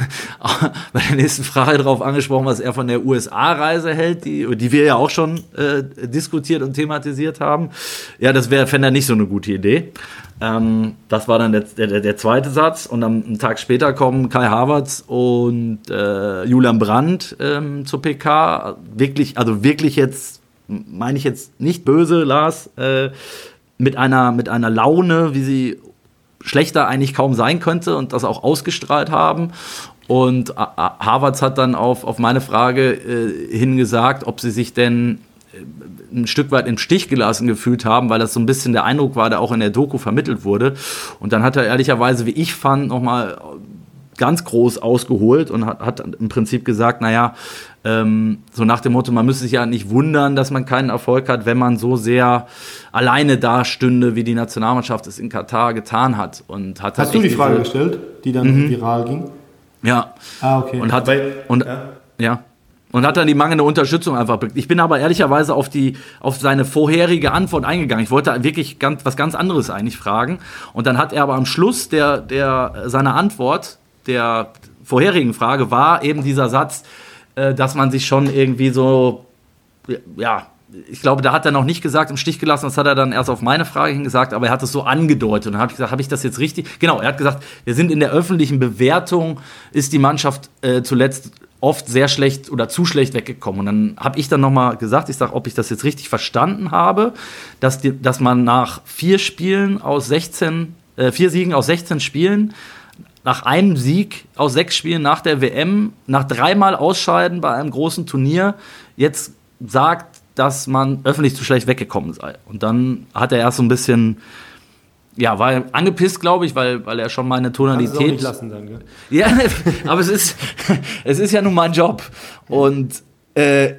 [laughs] bei der nächsten Frage darauf angesprochen, was er von der USA-Reise hält, die, die wir ja auch schon äh, diskutiert und thematisiert haben. Ja, das wäre, fände er nicht so eine gute Idee. Ähm, das war dann der, der, der zweite Satz. Und am einen Tag später kommen Kai Havertz und äh, Julian Brandt ähm, zur PK. Wirklich, also wirklich jetzt, meine ich jetzt nicht böse, Lars, äh, mit einer, mit einer Laune, wie sie schlechter eigentlich kaum sein könnte und das auch ausgestrahlt haben. Und Havertz hat dann auf, auf meine Frage äh, hingesagt, ob sie sich denn äh, ein Stück weit im Stich gelassen gefühlt haben, weil das so ein bisschen der Eindruck war, der auch in der Doku vermittelt wurde. Und dann hat er ehrlicherweise, wie ich fand, nochmal ganz groß ausgeholt und hat, hat im Prinzip gesagt, naja, ähm, so nach dem Motto, man müsse sich ja nicht wundern, dass man keinen Erfolg hat, wenn man so sehr alleine dastünde, wie die Nationalmannschaft es in Katar getan hat. Und hat halt Hast du die Frage gestellt, die dann viral ging? Ja. Ah, okay. Und hat, Weil- und, ja. ja. Und hat dann die mangelnde Unterstützung einfach. Ich bin aber ehrlicherweise auf die, auf seine vorherige Antwort eingegangen. Ich wollte wirklich ganz, was ganz anderes eigentlich fragen. Und dann hat er aber am Schluss der, der, seiner Antwort, der vorherigen Frage, war eben dieser Satz, äh, dass man sich schon irgendwie so, ja, ich glaube, da hat er noch nicht gesagt, im Stich gelassen, das hat er dann erst auf meine Frage hin gesagt, aber er hat es so angedeutet. Und dann habe ich gesagt, habe ich das jetzt richtig? Genau, er hat gesagt, wir sind in der öffentlichen Bewertung, ist die Mannschaft äh, zuletzt oft sehr schlecht oder zu schlecht weggekommen. Und dann habe ich dann nochmal gesagt, ich sage, ob ich das jetzt richtig verstanden habe, dass, die, dass man nach vier Spielen aus 16, äh, vier Siegen aus 16 Spielen nach einem Sieg aus sechs Spielen nach der WM, nach dreimal Ausscheiden bei einem großen Turnier, jetzt sagt, dass man öffentlich zu schlecht weggekommen sei. Und dann hat er erst so ein bisschen, ja, war er angepisst, glaube ich, weil, weil er schon Kannst es auch Tonalität. nicht lassen dann, gell? [laughs] Ja, aber es ist, [laughs] es ist ja nun mein Job. Und äh,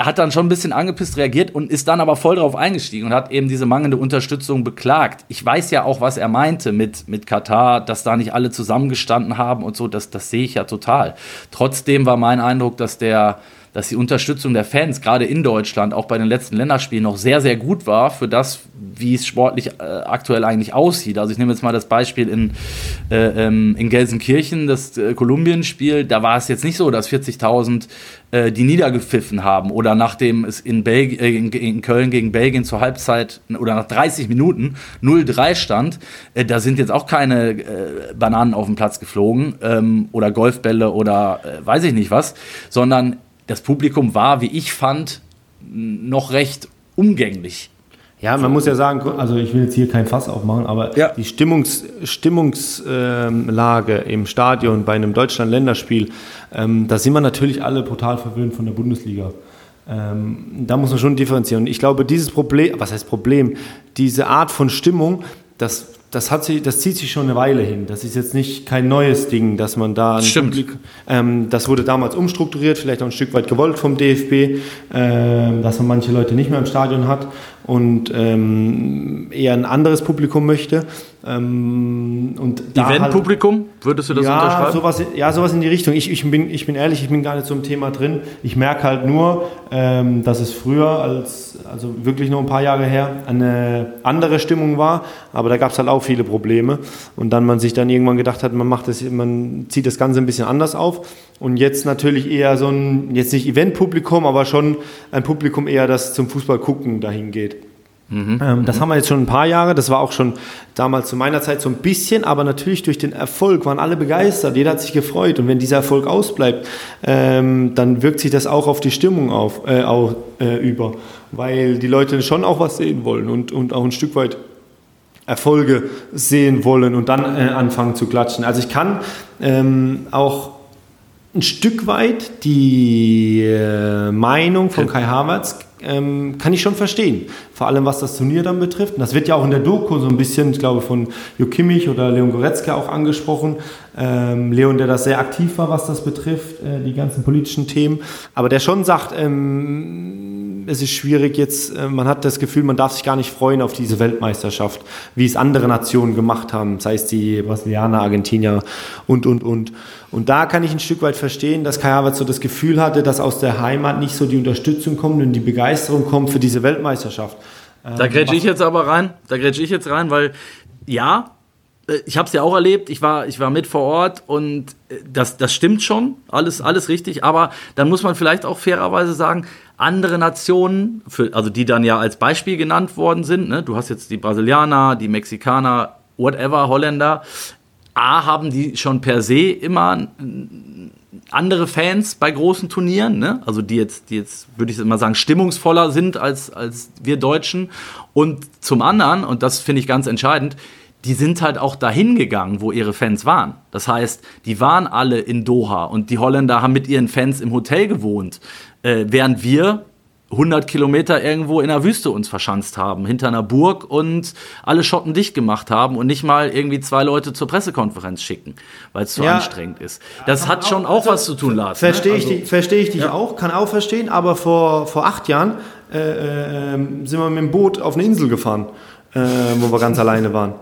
er hat dann schon ein bisschen angepisst reagiert und ist dann aber voll drauf eingestiegen und hat eben diese mangelnde Unterstützung beklagt. Ich weiß ja auch, was er meinte mit, mit Katar, dass da nicht alle zusammengestanden haben und so, das, das sehe ich ja total. Trotzdem war mein Eindruck, dass der dass die Unterstützung der Fans gerade in Deutschland auch bei den letzten Länderspielen noch sehr, sehr gut war für das, wie es sportlich äh, aktuell eigentlich aussieht. Also ich nehme jetzt mal das Beispiel in, äh, ähm, in Gelsenkirchen, das äh, Kolumbien-Spiel, da war es jetzt nicht so, dass 40.000 äh, die niedergepfiffen haben oder nachdem es in, Belg äh, in, in, Köln gegen Belgien zur Halbzeit oder nach 30 Minuten 0-3 stand, äh, da sind jetzt auch keine Bananen auf den Platz geflogen ähm, oder Golfbälle oder weiß ich nicht was, sondern das Publikum war, wie ich fand, noch recht umgänglich. Ja, man muss ja sagen, also ich will jetzt hier kein Fass aufmachen, aber ja. die Stimmungs, Stimmungslage im Stadion bei einem Deutschland-Länderspiel, ähm, da sind wir natürlich alle brutal verwöhnt von der Bundesliga. Ähm, da muss man schon differenzieren. Ich glaube, dieses Problem, was heißt Problem, diese Art von Stimmung, das das, hat sie, das zieht sich schon eine Weile hin. Das ist jetzt nicht kein neues Ding, dass man da. Stimmt. Publik, ähm, das wurde damals umstrukturiert, vielleicht auch ein Stück weit gewollt vom DFB, äh, dass man manche Leute nicht mehr im Stadion hat und ähm, eher ein anderes Publikum möchte. Ähm, Eventpublikum, halt, würdest du das ja, unterschreiben? Sowas, ja, sowas in die Richtung. Ich, ich, bin, ich bin ehrlich, ich bin gar nicht so im Thema drin. Ich merke halt nur, ähm, dass es früher, als, also wirklich nur ein paar Jahre her, eine andere Stimmung war, aber da gab es halt auch viele Probleme. Und dann man sich dann irgendwann gedacht hat, man, macht das, man zieht das Ganze ein bisschen anders auf. Und jetzt natürlich eher so ein, jetzt nicht Eventpublikum, aber schon ein Publikum eher, das zum Fußball gucken dahin geht. Mhm. Ähm, das haben wir jetzt schon ein paar Jahre. Das war auch schon damals zu meiner Zeit so ein bisschen, aber natürlich durch den Erfolg waren alle begeistert. Jeder hat sich gefreut. Und wenn dieser Erfolg ausbleibt, ähm, dann wirkt sich das auch auf die Stimmung auf, äh, auch, äh, über. Weil die Leute schon auch was sehen wollen und, und auch ein Stück weit Erfolge sehen wollen und dann äh, anfangen zu klatschen. Also ich kann ähm, auch ein Stück weit die äh, Meinung von Kai Havertz ähm, kann ich schon verstehen. Vor allem was das Turnier dann betrifft. Und das wird ja auch in der Doku so ein bisschen, ich glaube, von Jo Kimmich oder Leon Goretzka auch angesprochen. Ähm, Leon, der das sehr aktiv war, was das betrifft, äh, die ganzen politischen Themen. Aber der schon sagt, ähm, es ist schwierig jetzt, äh, man hat das Gefühl, man darf sich gar nicht freuen auf diese Weltmeisterschaft, wie es andere Nationen gemacht haben, sei es die Brasilianer, Argentinier und, und, und. Und da kann ich ein Stück weit verstehen, dass Kai Havertz so das Gefühl hatte, dass aus der Heimat nicht so die Unterstützung kommt und die Begeisterung kommt für diese Weltmeisterschaft. Da grätsche ich jetzt aber rein, da grätsche ich jetzt rein, weil ja, äh, ich habe es ja auch erlebt, ich war, ich war mit vor Ort und äh, das, das stimmt schon, alles, alles richtig, aber dann muss man vielleicht auch fairerweise sagen, andere Nationen, für, also die dann ja als Beispiel genannt worden sind, ne? du hast jetzt die Brasilianer, die Mexikaner, whatever, Holländer, A, haben die schon per se immer andere Fans bei großen Turnieren, ne? also die jetzt, die jetzt, würde ich mal sagen, stimmungsvoller sind als, als wir Deutschen. Und zum anderen, und das finde ich ganz entscheidend, die sind halt auch dahin gegangen, wo ihre Fans waren. Das heißt, die waren alle in Doha und die Holländer haben mit ihren Fans im Hotel gewohnt, äh, während wir 100 Kilometer irgendwo in der Wüste uns verschanzt haben, hinter einer Burg und alle Schotten dicht gemacht haben und nicht mal irgendwie zwei Leute zur Pressekonferenz schicken, weil es zu ja, anstrengend ist. Das hat schon auch, also, was zu tun, Lars. Verstehe ne? ich, also, versteh ich dich ja. auch, kann auch verstehen, aber vor, vor acht Jahren äh, äh, sind wir mit dem Boot auf eine Insel gefahren, äh, wo wir ganz alleine waren.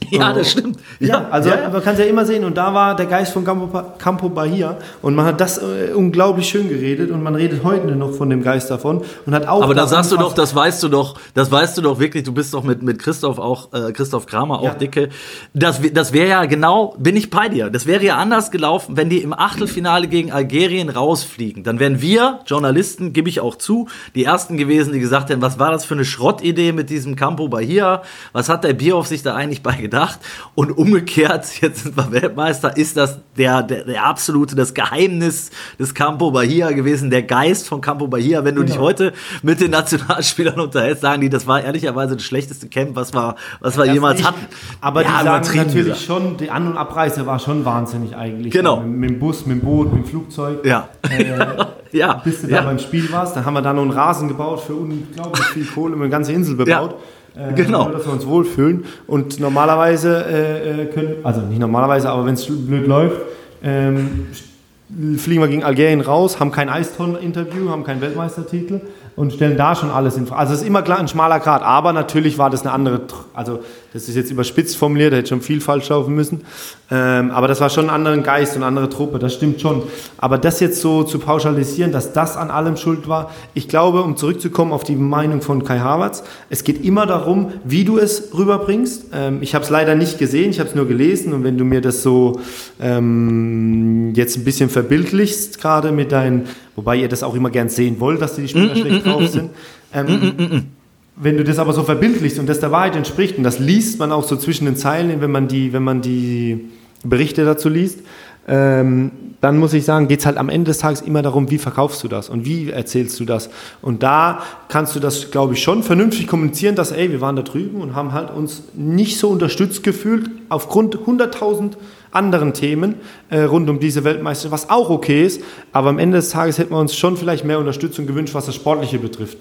[laughs] Ja, das stimmt. Ja, ja also ja, man kann es ja immer sehen. Und da war der Geist von Campo, Campo Bahia. Und man hat das äh, unglaublich schön geredet. Und man redet heute noch von dem Geist davon. Und hat auch Aber da sagst du doch, das weißt du doch, das weißt du doch wirklich. Du bist doch mit, mit Christoph auch, äh, Christoph Kramer auch ja. dicke. Das, das wäre ja genau, bin ich bei dir. Das wäre ja anders gelaufen, wenn die im Achtelfinale gegen Algerien rausfliegen. Dann wären wir, Journalisten, gebe ich auch zu, die ersten gewesen, die gesagt hätten, was war das für eine Schrottidee mit diesem Campo Bahia? Was hat der Bierhoff sich da eigentlich bei gedacht. Und umgekehrt, [laughs] jetzt sind wir Weltmeister, ist das der, der, der absolute, das Geheimnis des Campo Bahia gewesen, der Geist von Campo Bahia. Wenn du genau. dich heute mit den Nationalspielern unterhältst, sagen die, das war ehrlicherweise das schlechteste Camp, was wir, was wir jemals nicht, hatten. Aber ja, die sagen natürlich schon, die An- und Abreise war schon wahnsinnig eigentlich. Genau. Mit, mit, dem Bus, mit dem Boot, mit dem Flugzeug. Ja. Äh, [laughs] ja. Bis du ja. da beim Spiel warst, da haben wir da noch einen Rasen gebaut für unglaublich viel Kohle, und eine ganze Insel bebaut. Ja. Äh, genau. dass wir uns wohlfühlen. Und normalerweise äh, äh können, also nicht normalerweise, aber wenn es blöd läuft, ähm, fliegen wir gegen Algerien raus, haben kein Eiston-Interview, haben keinen Weltmeistertitel und stellen da schon alles in Frage. Also es ist immer klar ein schmaler Grad, aber natürlich war das eine andere, also das ist jetzt überspitzt formuliert, da hätte schon viel falsch laufen müssen, ähm, aber das war schon ein anderer Geist und eine andere Truppe, das stimmt schon. Aber das jetzt so zu pauschalisieren, dass das an allem schuld war, ich glaube, um zurückzukommen auf die Meinung von Kai Havertz, es geht immer darum, wie du es rüberbringst. Ähm, ich habe es leider nicht gesehen, ich habe es nur gelesen und wenn du mir das so ähm, jetzt ein bisschen verbildlichst, gerade mit deinen wobei ihr das auch immer gern sehen wollt, dass die Spieler mm, schlecht mm, drauf sind. Ähm, wenn du das aber so verbildlichst und das der Wahrheit entspricht, und das liest man auch so zwischen den Zeilen, wenn man die, wenn man die Berichte dazu liest, ähm, dann muss ich sagen, geht es halt am Ende des Tages immer darum, wie verkaufst du das und wie erzählst du das. Und da kannst du das, glaube ich, schon vernünftig kommunizieren, dass, ey, wir waren da drüben und haben halt uns nicht so unterstützt gefühlt aufgrund 100.000 anderen Themen äh, rund um diese Weltmeisterschaft, was auch okay ist. Aber am Ende des Tages hätten wir uns schon vielleicht mehr Unterstützung gewünscht, was das Sportliche betrifft.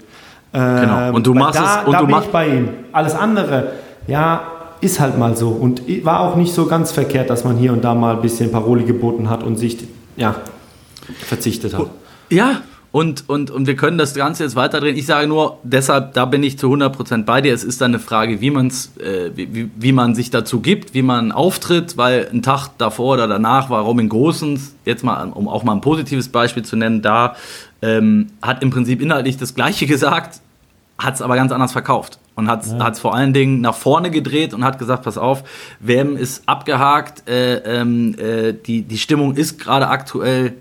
Ähm, genau. Und du machst da, es. Und da du bin ich bei ihm. Alles andere, ja, ist halt mal so. Und war auch nicht so ganz verkehrt, dass man hier und da mal ein bisschen Paroli geboten hat und sich ja, verzichtet hat. Ja, und, und, und wir können das Ganze jetzt weiterdrehen. Ich sage nur, deshalb, da bin ich zu 100% bei dir. Es ist dann eine Frage, wie, man's, äh, wie, wie man sich dazu gibt, wie man auftritt, weil ein Tag davor oder danach war Robin Großens, jetzt mal, um auch mal ein positives Beispiel zu nennen, da ähm, hat im Prinzip inhaltlich das Gleiche [laughs] gesagt, hat es aber ganz anders verkauft und hat es ja. vor allen Dingen nach vorne gedreht und hat gesagt, pass auf, WM ist abgehakt, äh, ähm, äh, die, die Stimmung ist gerade aktuell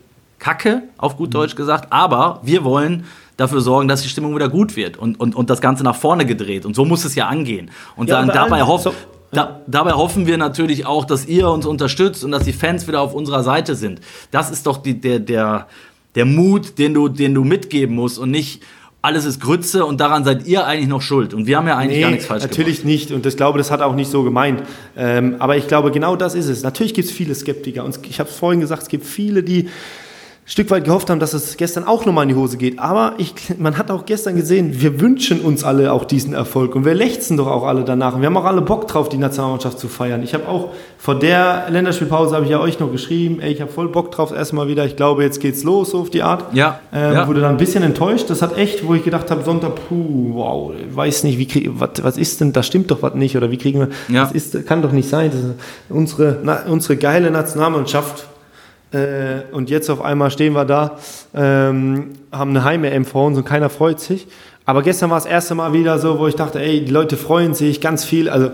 kacke, auf gut mhm. Deutsch gesagt, aber wir wollen dafür sorgen, dass die Stimmung wieder gut wird und, und, und das Ganze nach vorne gedreht. Und so muss es ja angehen. Und ja, sagen, dabei, hoff, so, da, dabei hoffen wir natürlich auch, dass ihr uns unterstützt und dass die Fans wieder auf unserer Seite sind. Das ist doch die, der, der, der Mut, den du, den du mitgeben musst und nicht, alles ist Grütze und daran seid ihr eigentlich noch schuld. Und wir haben ja eigentlich nee, gar nichts falsch natürlich gemacht. Natürlich nicht. Und ich glaube, das hat auch nicht so gemeint. Ähm, aber ich glaube, genau das ist es. Natürlich gibt es viele Skeptiker. Und ich habe es vorhin gesagt, es gibt viele, die Stück weit gehofft haben, dass es gestern auch nochmal in die Hose geht. Aber ich, man hat auch gestern gesehen, wir wünschen uns alle auch diesen Erfolg und wir lechzen doch auch alle danach. Und wir haben auch alle Bock drauf, die Nationalmannschaft zu feiern. Ich habe auch vor der Länderspielpause habe ich ja euch noch geschrieben, ey, ich habe voll Bock drauf erstmal wieder. Ich glaube, jetzt geht's los, so auf die Art. Ja. Ähm, ja. Wurde dann ein bisschen enttäuscht. Das hat echt, wo ich gedacht habe, Sonntag, puh, wow, weiß nicht, wie krieg, was, was ist denn, da stimmt doch was nicht oder wie kriegen wir, ja. das ist, kann doch nicht sein. Unsere, na, unsere geile Nationalmannschaft äh, und jetzt auf einmal stehen wir da, ähm, haben eine Heim-EM vor uns und keiner freut sich. Aber gestern war das erste Mal wieder so, wo ich dachte, ey, die Leute freuen sich ganz viel. Also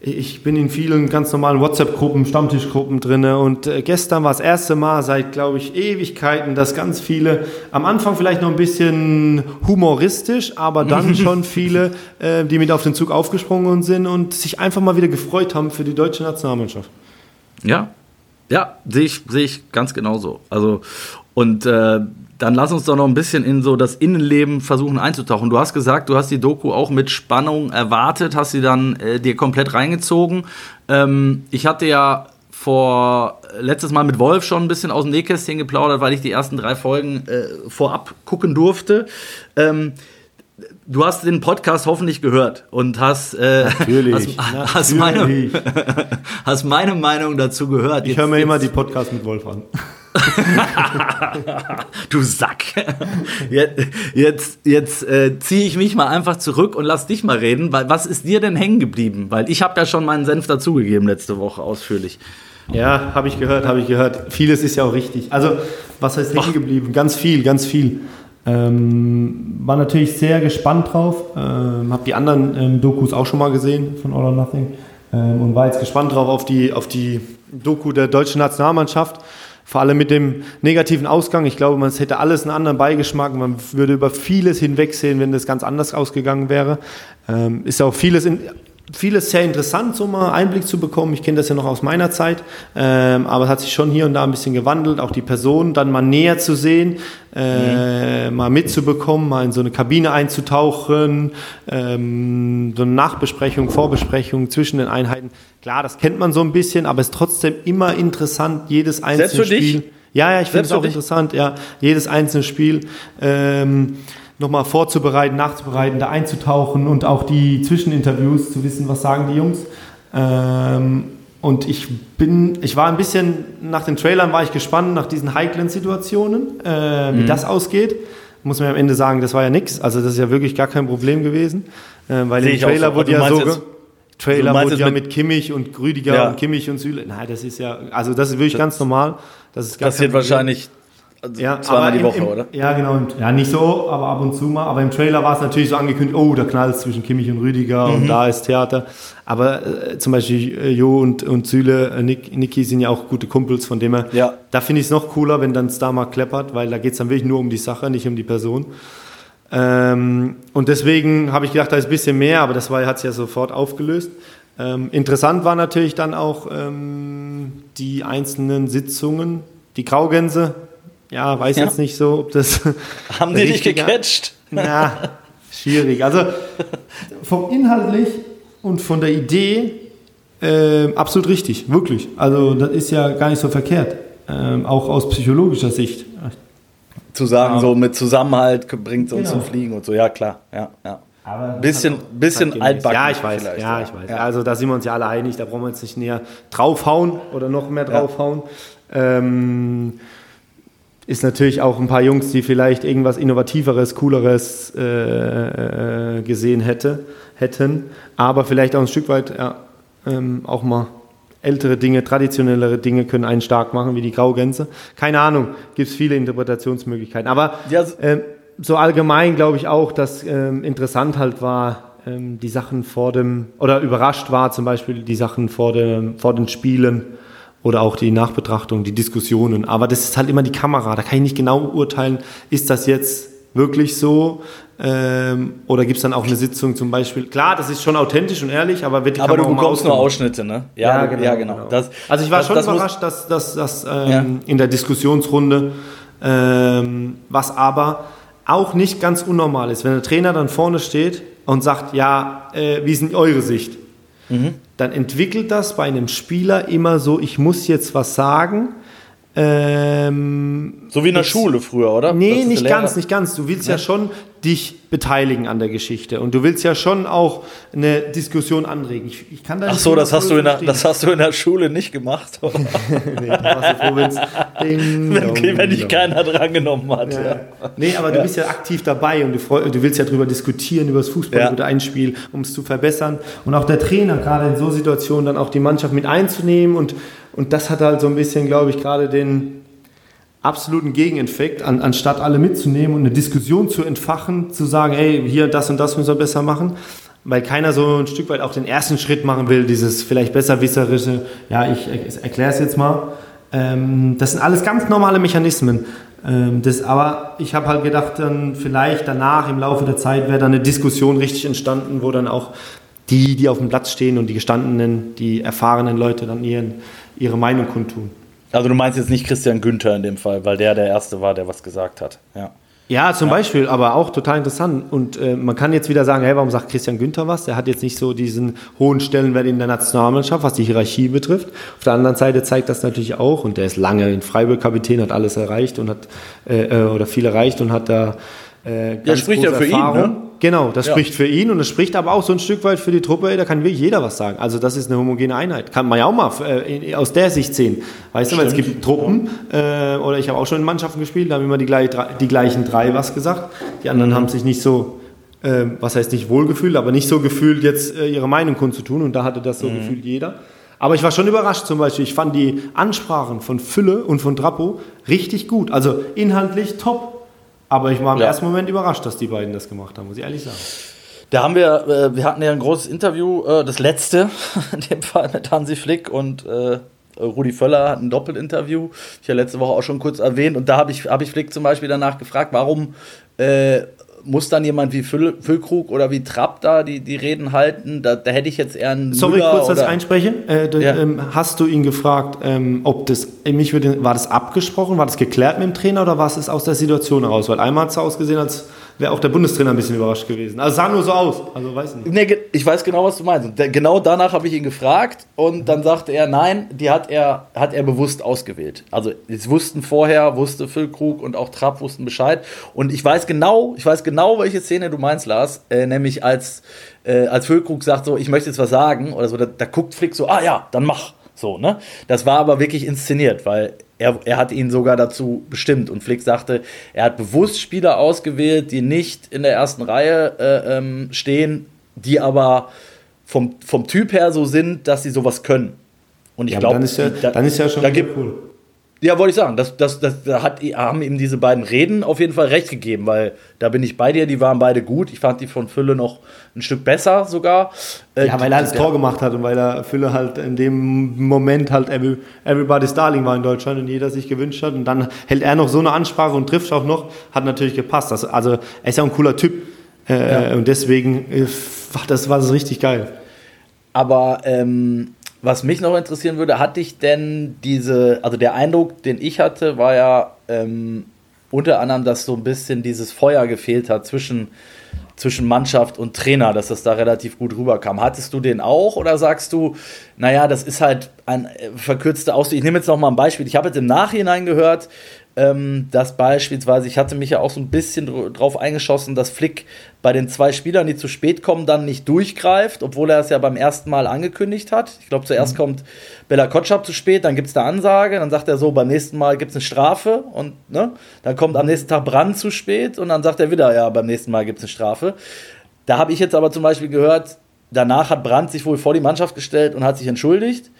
ich bin in vielen ganz normalen WhatsApp-Gruppen, Stammtischgruppen drin und äh, gestern war das erste Mal seit, glaube ich, Ewigkeiten, dass ganz viele, am Anfang vielleicht noch ein bisschen humoristisch, aber dann [laughs] schon viele, äh, die mit auf den Zug aufgesprungen sind und sich einfach mal wieder gefreut haben für die deutsche Nationalmannschaft. Ja, ja, sehe ich, seh ich ganz genauso. Also, und äh, dann lass uns doch noch ein bisschen in so das Innenleben versuchen einzutauchen. Du hast gesagt, du hast die Doku auch mit Spannung erwartet, hast sie dann äh, dir komplett reingezogen. Ähm, ich hatte ja vor letztes Mal mit Wolf schon ein bisschen aus dem Nähkästchen geplaudert, weil ich die ersten drei Folgen äh, vorab gucken durfte. Ähm, du hast den Podcast hoffentlich gehört und hast, äh, natürlich, hast, [laughs] hast, meine, [laughs] hast meine Meinung dazu gehört. Ich höre mir immer die Podcasts mit Wolf an. [laughs] du Sack. Jetzt, jetzt, jetzt äh, ziehe ich mich mal einfach zurück und lass dich mal reden. Weil, was ist dir denn hängen geblieben? Weil ich habe ja schon meinen Senf dazugegeben letzte Woche ausführlich. Ja, habe ich gehört, habe ich gehört. Vieles ist ja auch richtig. Also, was heißt hängen geblieben? Ganz viel, ganz viel. Ähm, war natürlich sehr gespannt drauf. Ähm, habe die anderen ähm, Dokus auch schon mal gesehen von All or Nothing ähm, und war jetzt gespannt drauf auf die, auf die Doku der deutschen Nationalmannschaft. Vor allem mit dem negativen Ausgang. Ich glaube, man hätte alles einen anderen Beigeschmack. Man würde über vieles hinwegsehen, wenn das ganz anders ausgegangen wäre. Ähm, ist auch vieles in, vieles sehr interessant, so mal Einblick zu bekommen. Ich kenne das ja noch aus meiner Zeit, ähm, aber es hat sich schon hier und da ein bisschen gewandelt, auch die Person dann mal näher zu sehen, äh, mhm. mal mitzubekommen, mal in so eine Kabine einzutauchen, ähm, so eine Nachbesprechung, Vorbesprechung zwischen den Einheiten. Klar, das kennt man so ein bisschen, aber es ist trotzdem immer interessant, jedes einzelne Selbst für Spiel. Dich? Ja, ja, ich finde es auch interessant, ja, jedes einzelne Spiel. Ähm, nochmal vorzubereiten, nachzubereiten, da einzutauchen und auch die Zwischeninterviews zu wissen, was sagen die Jungs. Ähm, und ich bin, ich war ein bisschen, nach den Trailern war ich gespannt, nach diesen heiklen Situationen, äh, wie mhm. das ausgeht. Muss man am Ende sagen, das war ja nichts. Also das ist ja wirklich gar kein Problem gewesen. Äh, weil im Trailer so. wurde ja so... Trailer wurde ja mit, mit Kimmich und Rüdiger ja. und Kimmich und Süle. Nein, das ist ja, also das ist wirklich das ganz normal. Das ist passiert wahrscheinlich also ja, zweimal die Woche, im, oder? Ja, genau. Ja, nicht so, aber ab und zu mal. Aber im Trailer war es natürlich so angekündigt, oh, da knallt es zwischen Kimmich und Rüdiger mhm. und da ist Theater. Aber äh, zum Beispiel äh, Jo und, und Süle, äh, Nick, Niki sind ja auch gute Kumpels, von dem her. Ja. Da finde ich es noch cooler, wenn dann Star mal kleppert, weil da geht es dann wirklich nur um die Sache, nicht um die Person. Ähm, und deswegen habe ich gedacht, da ist ein bisschen mehr, aber das hat sich ja sofort aufgelöst. Ähm, interessant war natürlich dann auch ähm, die einzelnen Sitzungen. Die Graugänse ja, weiß ja. jetzt nicht so, ob das. [laughs] Haben die dich gecatcht? Ja, schwierig. Also vom inhaltlich und von der Idee äh, absolut richtig, wirklich. Also das ist ja gar nicht so verkehrt, äh, auch aus psychologischer Sicht. Zu sagen, ja. so mit Zusammenhalt bringt es uns genau. zum Fliegen und so, ja klar, ja, ja. Aber bisschen, bisschen altbacken. Ja, ich weiß. Ja, ich weiß. Ja. Also da sind wir uns ja alle einig. Da brauchen wir jetzt nicht näher draufhauen oder noch mehr draufhauen. Ja. Ähm, ist natürlich auch ein paar Jungs, die vielleicht irgendwas Innovativeres, Cooleres äh, äh, gesehen hätte, hätten, aber vielleicht auch ein Stück weit ja, ähm, auch mal ältere Dinge, traditionellere Dinge können einen stark machen, wie die Graugänse. Keine Ahnung, gibt es viele Interpretationsmöglichkeiten. Aber ja, äh, so allgemein glaube ich auch, dass ähm, interessant halt war, ähm, die Sachen vor dem, oder überrascht war zum Beispiel die Sachen vor, dem, vor den Spielen oder auch die Nachbetrachtung, die Diskussionen. Aber das ist halt immer die Kamera. Da kann ich nicht genau urteilen, ist das jetzt wirklich so? Ähm, oder gibt es dann auch eine Sitzung zum Beispiel? Klar, das ist schon authentisch und ehrlich, aber wird die aber Kamera du bekommst nur Ausschnitte, ne? Ja, ja genau. Ja, genau. genau. Das, also ich war das, schon das überrascht, dass das dass, ähm, ja. in der Diskussionsrunde, ähm, was aber auch nicht ganz unnormal ist, wenn der Trainer dann vorne steht und sagt, ja, äh, wie ist denn eure Sicht? Dann entwickelt das bei einem Spieler immer so, ich muss jetzt was sagen. Ähm, so wie in der Schule früher, oder? Nee, nicht ganz, nicht ganz. Du willst ja. ja schon dich beteiligen an der Geschichte und du willst ja schon auch eine Diskussion anregen. Ich, ich kann da Ach so, das hast, du in der, das hast du in der Schule nicht gemacht, oder? [laughs] nee, warst du froh, wenn's ding, okay, wenn dich keiner drangenommen hat. Ja. Ja. Nee, aber du bist ja aktiv dabei und du, du willst ja darüber diskutieren, über das Fußball, über ein Spiel, um es zu verbessern. Und auch der Trainer, gerade in so Situationen, dann auch die Mannschaft mit einzunehmen und, und das hat halt so ein bisschen, glaube ich, gerade den absoluten Gegeneffekt, an, anstatt alle mitzunehmen und eine Diskussion zu entfachen, zu sagen, hey, hier das und das müssen wir besser machen, weil keiner so ein Stück weit auch den ersten Schritt machen will, dieses vielleicht besserwisserische, ja, ich erkläre es jetzt mal. Ähm, das sind alles ganz normale Mechanismen. Ähm, das, aber ich habe halt gedacht, dann vielleicht danach im Laufe der Zeit wäre dann eine Diskussion richtig entstanden, wo dann auch die, die auf dem Platz stehen und die gestandenen, die erfahrenen Leute dann ihren, ihre Meinung kundtun. Also du meinst jetzt nicht Christian Günther in dem Fall, weil der der Erste war, der was gesagt hat. Ja. Ja, zum ja. Beispiel, aber auch total interessant. Und äh, man kann jetzt wieder sagen, hey, warum sagt Christian Günther was? Der hat jetzt nicht so diesen hohen Stellenwert in der Nationalmannschaft, was die Hierarchie betrifft. Auf der anderen Seite zeigt das natürlich auch, und der ist lange in Freiburg Kapitän, hat alles erreicht und hat, äh, äh oder viel erreicht und hat da äh, ganz ja, spricht ja für Erfahrung. ihn, ne? Genau, das ja. spricht für ihn und es spricht aber auch so ein Stück weit für die Truppe, ey, da kann wirklich jeder was sagen. Also das ist eine homogene Einheit. Kann man ja auch mal äh, aus der Sicht sehen. Weißt Stimmt. du, weil es gibt Truppen, äh, oder ich habe auch schon in Mannschaften gespielt, da haben immer die, gleich, die gleichen drei was gesagt. Die anderen mhm. haben sich nicht so, äh, was heißt nicht wohlgefühlt, aber nicht so gefühlt, jetzt äh, ihre Meinung kundzutun und da hatte das so mhm. gefühlt jeder. Aber ich war schon überrascht zum Beispiel. Ich fand die Ansprachen von Fülle und von Drapo richtig gut. Also inhaltlich top. Aber ich war im ja. ersten Moment überrascht, dass die beiden das gemacht haben, muss ich ehrlich sagen. Da haben wir, äh, wir hatten ja ein großes Interview, äh, das letzte [laughs] in dem Fall mit Hansi Flick und äh, Rudi Völler hat ein Doppelinterview. Ich habe letzte Woche auch schon kurz erwähnt und da habe ich, hab ich Flick zum Beispiel danach gefragt, warum äh, muss dann jemand wie Füll, Füllkrug oder wie Trapp da die, die Reden halten? Da, da hätte ich jetzt eher einen. Sorry, Müller kurz, dass ich einspreche. Äh, ja. ähm, hast du ihn gefragt, ähm, ob das, mich würde, war das abgesprochen, war das geklärt mit dem Trainer oder war es aus der Situation heraus? Weil einmal hat es ausgesehen, als wäre auch der Bundestrainer ein bisschen überrascht gewesen. Also sah nur so aus. Also weiß nicht. Nee, ich weiß genau, was du meinst. genau danach habe ich ihn gefragt und dann sagte er, nein, die hat er, hat er bewusst ausgewählt. Also es wussten vorher, wusste Füllkrug und auch Trapp wussten Bescheid. Und ich weiß genau, ich weiß genau, welche Szene du meinst, Lars. Äh, nämlich als, äh, als Füllkrug sagt so, ich möchte jetzt was sagen oder so, da, da guckt Flick so, ah ja, dann mach. So, ne? Das war aber wirklich inszeniert, weil er, er hat ihn sogar dazu bestimmt. Und Flick sagte, er hat bewusst Spieler ausgewählt, die nicht in der ersten Reihe äh, ähm, stehen, die aber vom, vom Typ her so sind, dass sie sowas können. Und ich Ja, glaube, dann, ist ja, dann ist ja schon da gibt, cool. Ja, wollte ich sagen, das, das, das, da hat, haben ihm diese beiden Reden auf jeden Fall recht gegeben, weil da bin ich bei dir, die waren beide gut. Ich fand die von Fülle noch ein Stück besser sogar. Äh, Ja, weil er das der- Tor gemacht hat und weil er Fülle halt in dem Moment halt every, everybody's Darling war in Deutschland und jeder sich gewünscht hat. Und dann hält er noch so eine Ansprache und trifft auch noch, hat natürlich gepasst. Das, also er ist ja ein cooler Typ. Äh, Und deswegen äh, war das, war das richtig geil. Aber ähm, was mich noch interessieren würde, hatte ich denn diese, also der Eindruck, den ich hatte, war ja ähm, unter anderem, dass so ein bisschen dieses Feuer gefehlt hat zwischen, zwischen Mannschaft und Trainer, dass das da relativ gut rüberkam. Hattest du den auch oder sagst du, naja, das ist halt ein äh, verkürzter Ausdruck? Ich nehme jetzt noch mal ein Beispiel. Ich habe jetzt im Nachhinein gehört, ähm, dass beispielsweise, ich hatte mich ja auch so ein bisschen dr- drauf eingeschossen, dass Flick bei den zwei Spielern, die zu spät kommen, dann nicht durchgreift, obwohl er es ja beim ersten Mal angekündigt hat. Ich glaube, zuerst kommt Bella Kotschap zu spät, dann gibt es eine Ansage, dann sagt er so, beim nächsten Mal gibt es eine Strafe und ne, dann kommt am nächsten Tag Brand zu spät und dann sagt er wieder, ja, beim nächsten Mal gibt es eine Strafe. Da habe ich jetzt aber zum Beispiel gehört, danach hat Brandt sich wohl vor die Mannschaft gestellt und hat sich entschuldigt.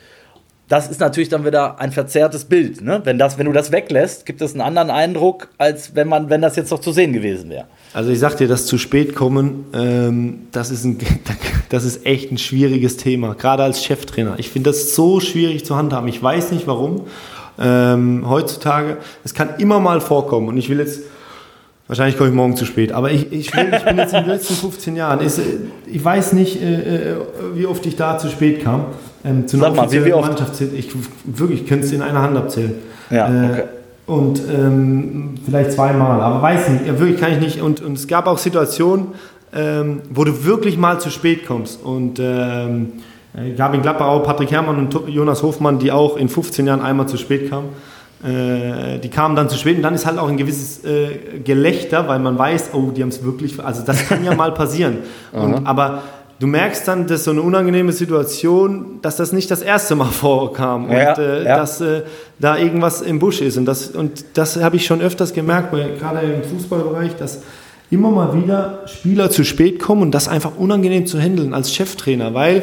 Das ist natürlich dann wieder ein verzerrtes Bild. Ne? Wenn, das, wenn du das weglässt, gibt es einen anderen Eindruck, als wenn, man, wenn das jetzt noch zu sehen gewesen wäre. Also ich sag dir, das zu spät kommen, ähm, das, ist ein, [laughs] das ist echt ein schwieriges Thema, gerade als Cheftrainer. Ich finde das so schwierig zu handhaben. Ich weiß nicht warum. Ähm, heutzutage, es kann immer mal vorkommen und ich will jetzt, wahrscheinlich komme ich morgen zu spät, aber ich, ich, will, ich bin jetzt in den letzten 15 Jahren, ist, äh, ich weiß nicht, äh, äh, wie oft ich da zu spät kam. Ähm, zu einer Sag mal, wie- wie oft? Mannschaft. Ich wirklich, ich könnte es in einer Hand abzählen. Ja, Äh, okay. und ähm, vielleicht zweimal, aber weiß nicht, ja, wirklich kann ich nicht. Und, und es gab auch Situationen, ähm, wo du wirklich mal zu spät kommst. Und ähm, äh, gab in Gladbach auch Patrick Herrmann und Jonas Hofmann, die auch in 15 Jahren einmal zu spät kamen. Äh, die kamen dann zu spät und dann ist halt auch ein gewisses äh, Gelächter, weil man weiß, oh, die haben es wirklich, also das kann ja mal passieren. [laughs] Und, aber du merkst dann, dass so eine unangenehme Situation, dass das nicht das erste Mal [laughs] vorkam und Ja, äh, ja. dass äh, da irgendwas im Busch ist. Und das, und das habe ich schon öfters gemerkt, bei, gerade im Fußballbereich, dass immer mal wieder Spieler zu spät kommen und das einfach unangenehm zu handeln als Cheftrainer, weil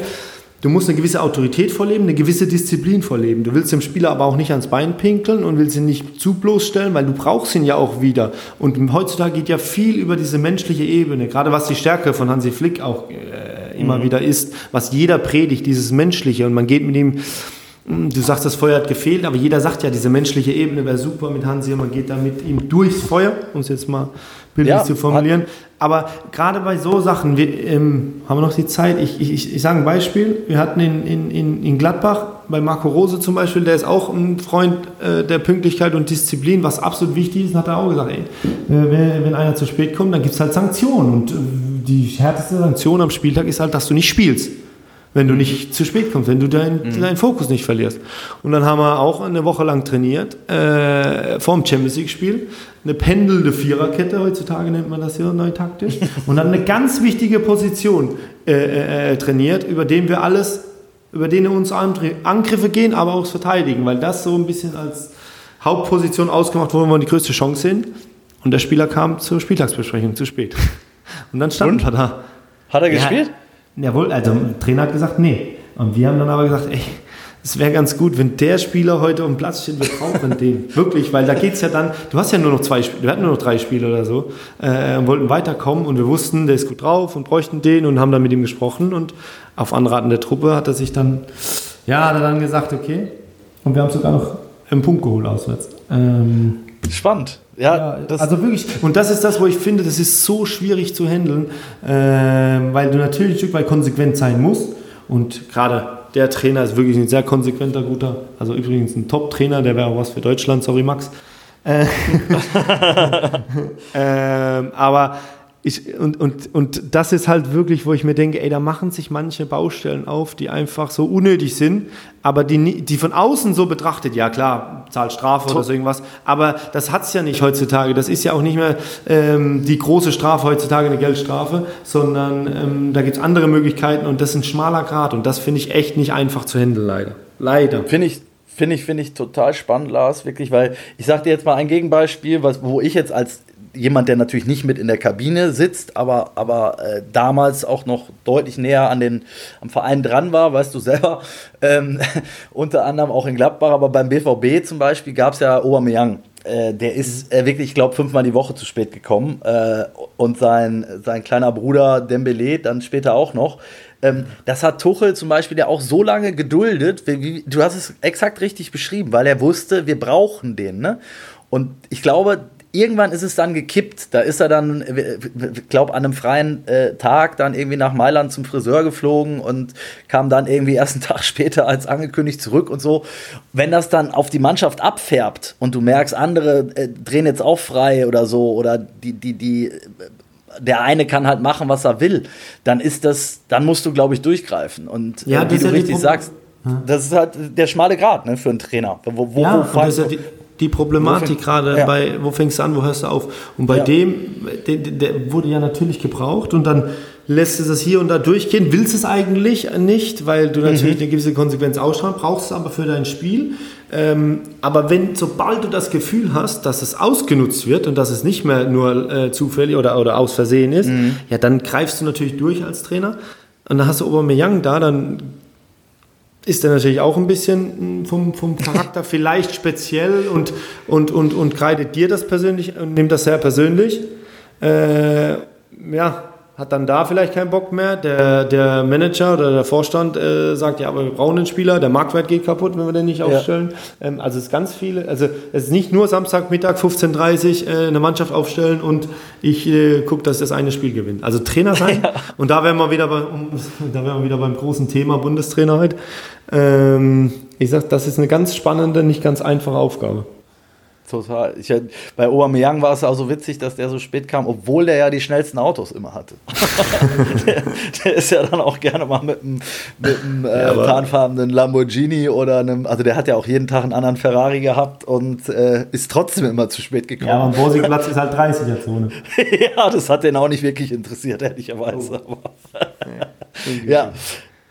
du musst eine gewisse Autorität vorleben, eine gewisse Disziplin vorleben. Du willst dem Spieler aber auch nicht ans Bein pinkeln und willst ihn nicht zu bloßstellen, weil du brauchst ihn ja auch wieder. Und heutzutage geht ja viel über diese menschliche Ebene, gerade was die Stärke von Hansi Flick auch äh, immer wieder ist, was jeder predigt, dieses Menschliche. Und man geht mit ihm Du sagst, das Feuer hat gefehlt, aber jeder sagt ja, diese menschliche Ebene wäre super mit Hansi. Man geht da mit ihm durchs Feuer, um es jetzt mal bildlich Ja, zu formulieren. Aber gerade bei so Sachen, wir, ähm, haben wir noch die Zeit. Ich, ich, ich, sage ein Beispiel. Wir hatten in, in, in, in Gladbach bei Marco Rose zum Beispiel, der ist auch ein Freund äh, der Pünktlichkeit und Disziplin, was absolut wichtig ist, hat er auch gesagt, ey, äh, wenn, wenn einer zu spät kommt, dann gibt es halt Sanktionen. Und äh, die härteste Sanktion am Spieltag ist halt, dass du nicht spielst wenn du nicht zu spät kommst, wenn du deinen deinen Fokus nicht verlierst. Und dann haben wir auch eine Woche lang trainiert, äh, vorm Champions League-Spiel, eine pendelnde Viererkette, heutzutage nennt man das ja neu taktisch, [laughs] und dann eine ganz wichtige Position äh, äh, äh, trainiert, über den wir alles, über den uns Angr- Angriffe gehen, aber auch Verteidigen, weil das so ein bisschen als Hauptposition ausgemacht wurde, wo wir die größte Chance sind. Und der Spieler kam zur Spieltagsbesprechung zu spät. [laughs] Und dann standen wir da. Hat er Ja. Jawohl, also der Trainer hat gesagt, nee. Und wir haben dann aber gesagt, ey, es wäre ganz gut, wenn der Spieler heute dem Platz steht, wir brauchen [laughs] den. Wirklich, weil da geht es ja dann, du hast ja nur noch zwei Spiele, wir hatten nur noch drei Spiele oder so, äh, und wollten weiterkommen und wir wussten, der ist gut drauf und bräuchten den und haben dann mit ihm gesprochen und auf Anraten der Truppe hat er sich dann, ja, hat er dann gesagt, okay. Und wir haben sogar noch einen Punkt geholt auswärts. Ähm, Spannend. Ja, ja, das, also wirklich, und das ist das, wo ich finde, das ist so schwierig zu handeln, ähm, weil du natürlich ein Stück weit konsequent sein musst. Und gerade der Trainer ist wirklich ein sehr konsequenter, guter, also übrigens ein Top-Trainer, der wäre auch was für Deutschland, sorry Max. Äh, [laughs] [laughs] ähm, aber ich, und, und, und das ist halt wirklich, wo ich mir denke, ey, da machen sich manche Baustellen auf, die einfach so unnötig sind, aber die, die von außen so betrachtet, ja klar, zahlt Strafe oder so irgendwas, aber das hat's ja nicht heutzutage. Das ist ja auch nicht mehr ähm, die große Strafe heutzutage, eine Geldstrafe, sondern ähm, da gibt's andere Möglichkeiten und das ist ein schmaler Grad und das finde ich echt nicht einfach zu handeln, leider. Leider. Finde ich, finde ich, finde ich total spannend, Lars, wirklich, weil ich sage dir jetzt mal ein Gegenbeispiel, was, wo ich jetzt als jemand, der natürlich nicht mit in der Kabine sitzt, aber, aber äh, damals auch noch deutlich näher an den, am Verein dran war, weißt du selber, [laughs] ähm, [laughs] unter anderem auch in Gladbach, aber beim BVB zum Beispiel gab es ja Aubameyang. Äh, der ist äh, wirklich, ich glaube, fünfmal die Woche zu spät gekommen. Äh, und sein, sein kleiner Bruder Dembele dann später auch noch. Ähm, das hat Tuchel zum Beispiel ja auch so lange geduldet, wie, wie, du hast es exakt richtig beschrieben, weil er wusste, wir brauchen den. Ne? Und ich glaube, irgendwann ist es dann gekippt. Da ist er dann, ich glaube, an einem freien äh, Tag dann irgendwie nach Mailand zum Friseur geflogen und kam dann irgendwie erst einen [laughs] Tag später als angekündigt zurück und so. Wenn das dann auf die Mannschaft abfärbt und du merkst, andere äh, drehen jetzt auch frei oder so oder die, die, die, der eine kann halt machen, was er will, dann ist das, dann musst du, glaube ich, durchgreifen. Und ja, äh, wie du richtig sagst, das ist halt der schmale Grat ne, für einen Trainer. Wo, wo, ja, wo ja die, Problematik gerade ja. bei, wo fängst du an, wo hörst du auf? Und bei ja. dem, der, der, wurde ja natürlich gebraucht und dann lässt es das hier und da durchgehen. Willst es eigentlich nicht, weil du natürlich mhm. eine gewisse Konsequenz ausstrahlst, brauchst es aber für dein Spiel. Ähm, aber wenn, sobald du das Gefühl hast, dass es ausgenutzt wird und dass es nicht mehr nur äh, zufällig oder, oder aus Versehen ist, mhm. ja, dann greifst du natürlich durch als Trainer. Und dann hast du Aubameyang da, dann ist er natürlich auch ein bisschen vom, vom Charakter [laughs] vielleicht speziell und, und, und, und kreidet dir das persönlich und nimmt das sehr persönlich. Äh, ja, hat dann da vielleicht keinen Bock mehr. Der, der Manager oder der Vorstand äh, sagt, ja, aber wir brauchen einen Spieler, der Marktwert geht kaputt, wenn wir den nicht aufstellen. Ja. Ähm, also es ist ganz viele, also es ist nicht nur Samstagmittag 15.30 Uhr äh, eine Mannschaft aufstellen und ich äh, gucke, dass das eine Spiel gewinnt. Also Trainer sein. [laughs] Ja. Und da wären wir wieder bei, um, [laughs] da wären wir wieder beim großen Thema Bundestrainer heute. Ähm, ich sag, das ist eine ganz spannende, nicht ganz einfache Aufgabe. Total. Ich, bei Aubameyang war es auch so witzig, dass der so spät kam, obwohl der ja die schnellsten Autos immer hatte. [laughs] der, der, ist ja dann auch gerne mal mit einem, mit einem äh, tarnfarbenen Lamborghini oder einem, also der hat ja auch jeden Tag einen anderen Ferrari gehabt und äh, ist trotzdem immer zu spät gekommen. Ja, aber am Borsigplatz ist halt 30er Zone. [laughs] ja, das hat den auch nicht wirklich interessiert, ehrlicherweise. Oh. ja. [laughs] ja.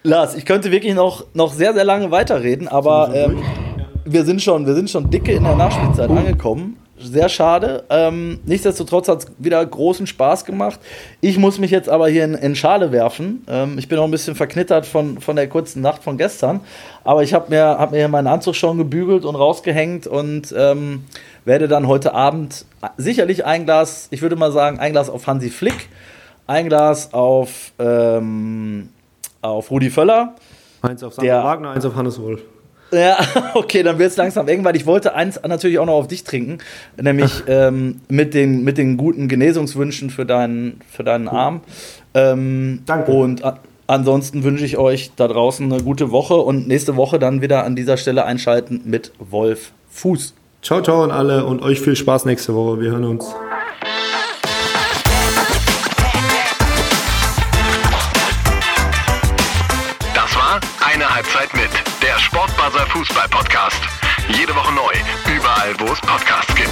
Lars, ich könnte wirklich noch, noch sehr, sehr lange weiterreden, aber ähm, wir sind schon, wir sind schon dicke in der Nachspielzeit uh. angekommen. Sehr schade. Ähm, nichtsdestotrotz hat es wieder großen Spaß gemacht. Ich muss mich jetzt aber hier in, in Schale werfen. Ähm, ich bin auch ein bisschen verknittert von, von der kurzen Nacht von gestern. Aber ich habe mir, hab mir meinen Anzug schon gebügelt und rausgehängt und ähm, werde dann heute Abend sicherlich ein Glas, ich würde mal sagen, ein Glas auf Hansi Flick, ein Glas auf, ähm, auf Rudi Völler. Eins auf Sandra Wagner, eins auf Hannes Wolf. Ja, [laughs] okay, dann wird es langsam eng, weil ich wollte eins natürlich auch noch auf dich trinken, nämlich [laughs] ähm, mit, den, mit den guten Genesungswünschen für deinen, für deinen Arm. Ähm, Danke. Und ansonsten wünsche ich euch da draußen eine gute Woche und nächste Woche dann wieder an dieser Stelle einschalten mit Wolf Fuß. Ciao, ciao an alle und euch viel Spaß nächste Woche. Wir hören uns. Sportbuzzer Fußball Podcast. Jede Woche neu, überall wo es Podcasts gibt.